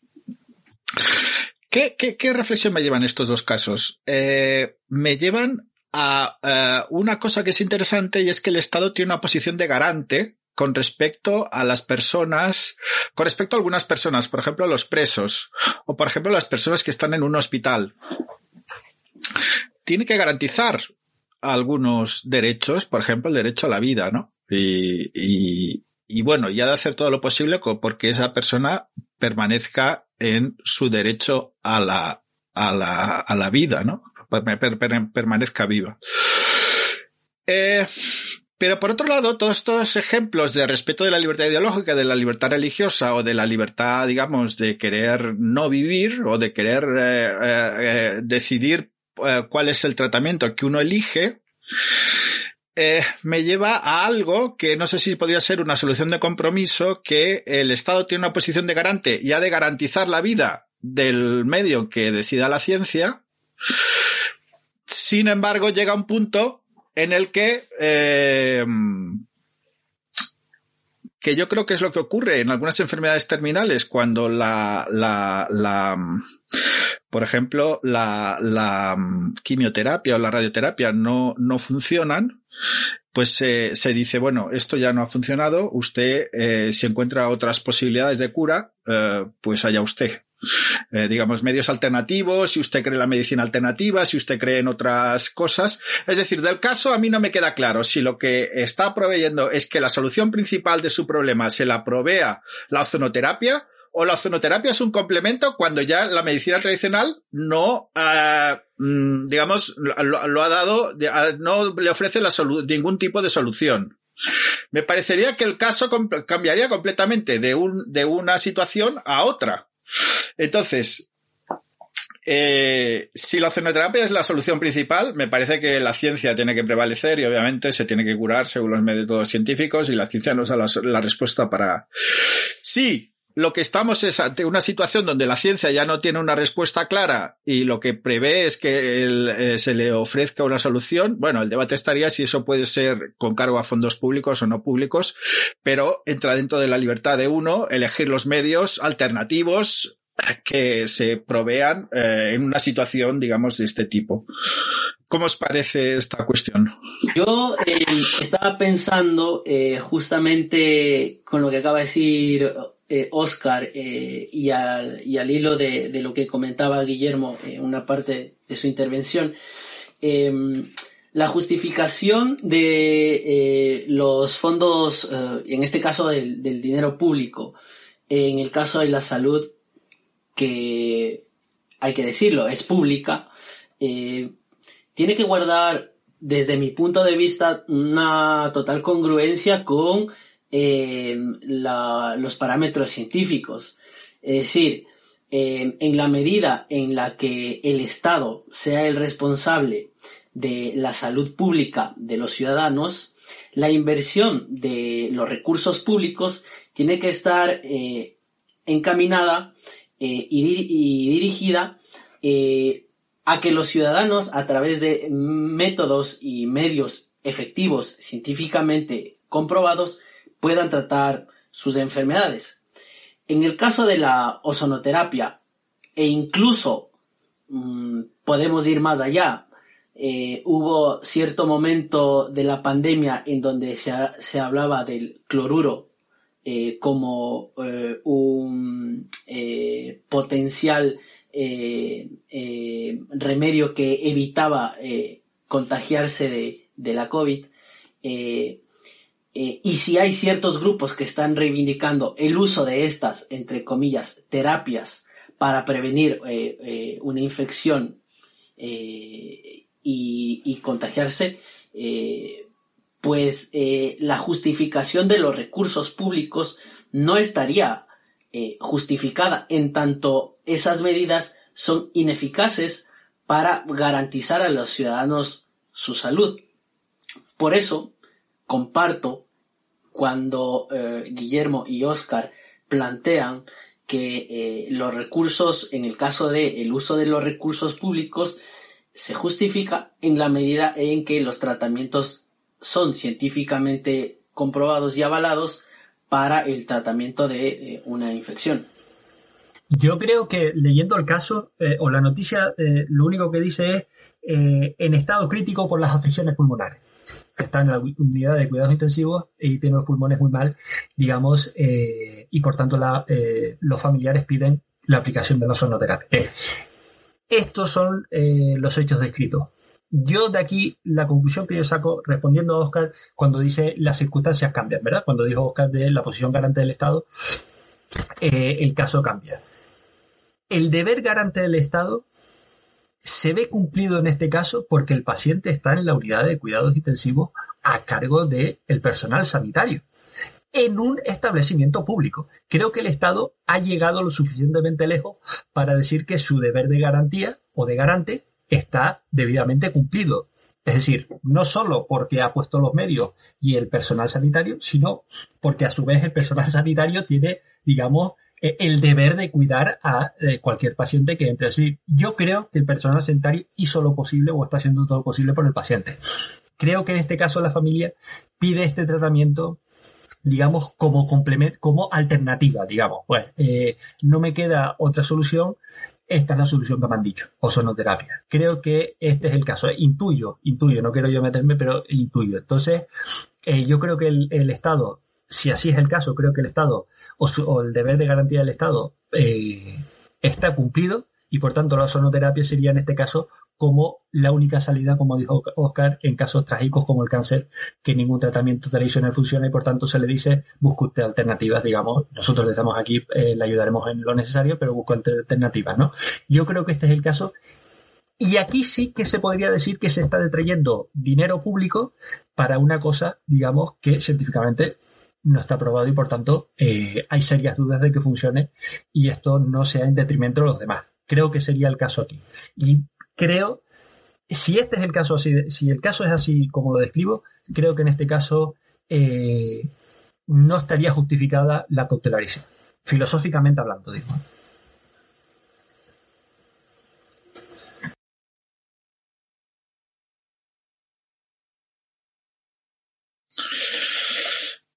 ¿Qué, reflexión me llevan estos dos casos? Eh, me llevan a uh, una cosa que es interesante y es que el Estado tiene una posición de garante con respecto a las personas, con respecto a algunas personas, por ejemplo, a los presos, o por ejemplo, a las personas que están en un hospital. Tiene que garantizar algunos derechos, por ejemplo, el derecho a la vida, ¿no? Y, y, bueno, y ha de hacer todo lo posible porque esa persona permanezca en su derecho a la, a la, a la vida, ¿no? permanezca viva. Eh, pero por otro lado, todos estos ejemplos de respeto de la libertad ideológica, de la libertad religiosa o de la libertad, digamos, de querer no vivir o de querer eh, eh, decidir eh, cuál es el tratamiento que uno elige, me lleva a algo que no sé si podría ser una solución de compromiso, que el Estado tiene una posición de garante y ha de garantizar la vida del medio que decida la ciencia. Sin embargo, llega un punto en el que eh, que yo creo que es lo que ocurre en algunas enfermedades terminales cuando la, la, la por ejemplo, la, la quimioterapia o la radioterapia no, no funcionan, pues se dice, bueno, esto ya no ha funcionado, usted eh, si encuentra otras posibilidades de cura, eh, pues allá usted. Eh, digamos, medios alternativos, si usted cree en la medicina alternativa, si usted cree en otras cosas. Es decir, del caso a mí no me queda claro si lo que está proveyendo es que la solución principal de su problema se la provea la ozonoterapia o la ozonoterapia es un complemento cuando ya la medicina tradicional no, uh, digamos, lo, lo, ha dado, no le ofrece la ningún tipo de solución. Me parecería que el caso cambiaría completamente de, un, de una situación a otra. Entonces, eh, si la ozonoterapia es la solución principal, me parece que la ciencia tiene que prevalecer y obviamente se tiene que curar según los métodos científicos y la ciencia da la, la respuesta para... Sí, lo que estamos es ante una situación donde la ciencia ya no tiene una respuesta clara y lo que prevé es que eh, se le ofrezca una solución. Bueno, el debate estaría si eso puede ser con cargo a fondos públicos o no públicos, pero entra dentro de la libertad de uno elegir los medios alternativos que se provean eh, en una situación, digamos, de este tipo. ¿Cómo os parece esta cuestión? Yo eh, estaba pensando justamente con lo que acaba de decir eh, Oscar eh, y, al, hilo de, lo que comentaba Guillermo en una parte de su intervención. Em, la justificación de eh, los fondos, en este caso del, dinero público, en el caso de la salud, que hay que decirlo, es pública, tiene que guardar, desde mi punto de vista, una total congruencia con eh, los parámetros científicos. Es decir, eh, en la medida en la que el Estado sea el responsable de la salud pública de los ciudadanos, la inversión de los recursos públicos tiene que estar eh, encaminada y, dirigida a que los ciudadanos a través de métodos y medios efectivos científicamente comprobados puedan tratar sus enfermedades. En el caso de la ozonoterapia e incluso mmm, podemos ir más allá, eh, hubo cierto momento de la pandemia en donde se, hablaba del cloruro eh, como eh, un potencial remedio que evitaba contagiarse de, la COVID. Y si hay ciertos grupos que están reivindicando el uso de estas, entre comillas, terapias para prevenir una infección y, contagiarse, pues eh, la justificación de los recursos públicos no estaría eh, justificada en tanto esas medidas son ineficaces para garantizar a los ciudadanos su salud. Por eso comparto cuando eh, Guillermo y Oscar plantean que eh, los recursos, en el caso del el uso de los recursos públicos, se justifica en la medida en que los tratamientos son científicamente comprobados y avalados para el tratamiento de eh, una infección. Yo creo que leyendo el caso o la noticia, lo único que dice es en estado crítico por las afecciones pulmonares. Está en la unidad de cuidados intensivos y tiene los pulmones muy mal, digamos, y por tanto la, los familiares piden la aplicación de la sonoterapia. Estos son los hechos descritos. Yo de aquí, la conclusión que yo saco, respondiendo a Oscar, cuando dice las circunstancias cambian, ¿verdad? Cuando dijo Oscar de la posición garante del Estado, eh, el caso cambia. El deber garante del Estado se ve cumplido en este caso porque el paciente está en la unidad de cuidados intensivos a cargo del el personal sanitario en un establecimiento público. Creo que el Estado ha llegado lo suficientemente lejos para decir que su deber de garantía o de garante está debidamente cumplido. Es decir, no solo porque ha puesto los medios y el personal sanitario, sino porque a su vez el personal sanitario tiene, digamos, e, el deber de cuidar a eh, cualquier paciente que entre. Así, yo creo que el personal sanitario hizo lo posible o está haciendo todo lo posible por el paciente. Creo que en este caso la familia pide este tratamiento digamos, como complemento, como alternativa, digamos. Pues eh, no me queda otra solución esta es la solución que me han dicho, ozonoterapia. Creo que este es el caso. Intuyo, intuyo, no quiero yo meterme, pero intuyo. Entonces, eh, yo creo que el, Estado, si así es el caso, creo que el Estado o, el deber de garantía del Estado eh, está cumplido y por tanto la ozonoterapia sería en este caso como la única salida, como dijo Oscar, en casos trágicos como el cáncer, que ningún tratamiento tradicional funciona y por tanto se le dice busque usted alternativas, digamos, nosotros le estamos aquí, eh, le ayudaremos en lo necesario, pero busque alternativas, ¿no? Yo creo que este es el caso y aquí sí que se podría decir que se está detrayendo dinero público para una cosa, digamos, que científicamente no está probado y por tanto eh, hay serias dudas de que funcione y esto no sea en detrimento de los demás. Creo que sería el caso aquí. Y creo, si este es el caso así, si el caso es así como lo describo, creo que en este caso eh, no estaría justificada la cautelarización. Filosóficamente hablando, digo.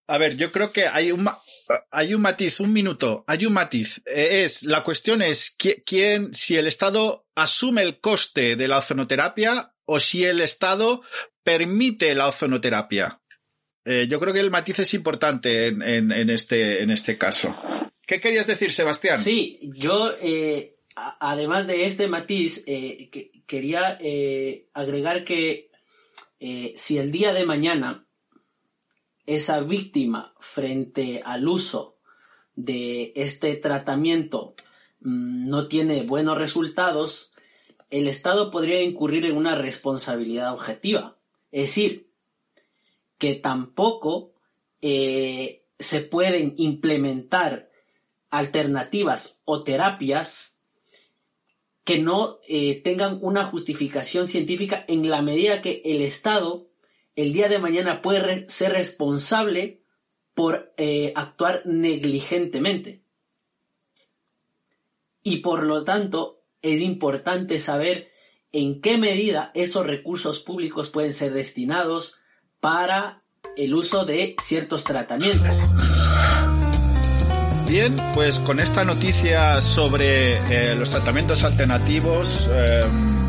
A ver, yo creo que hay un, hay un matiz, un minuto, hay un matiz. Eh, es, la cuestión es quién, si el Estado asume el coste de la ozonoterapia o si el Estado permite la ozonoterapia. Eh, yo creo que el matiz es importante en, este, en este caso. ¿Qué querías decir, Sebastián? Sí, yo, eh, además de este matiz, quería agregar que si el día de mañana esa víctima frente al uso de este tratamiento mm, no tiene buenos resultados, el Estado podría incurrir en una responsabilidad objetiva. Es decir, que tampoco eh, se pueden implementar alternativas o terapias que no eh, tengan una justificación científica en la medida que el Estado el día de mañana puede ser responsable por eh, actuar negligentemente. Y por lo tanto, es importante saber en qué medida esos recursos públicos pueden ser destinados para el uso de ciertos tratamientos. Bien, pues con esta noticia sobre eh, los tratamientos alternativos, em,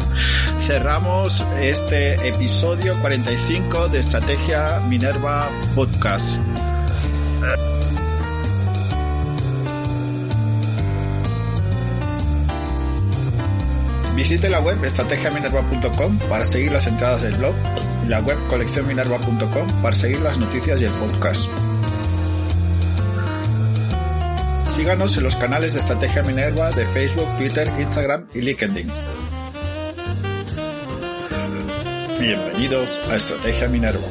cerramos este episodio 45 de Estrategia Minerva Podcast. Visite la web estrategiaminerva.com para seguir las entradas del blog y la web coleccionminerva.com para seguir las noticias y el podcast. Síganos en los canales de Estrategia Minerva de Facebook, Twitter, Instagram y LinkedIn. Bienvenidos a Estrategia Minerva,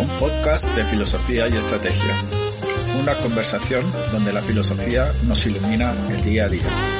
un podcast de filosofía y estrategia. Una conversación donde la filosofía nos ilumina el día a día.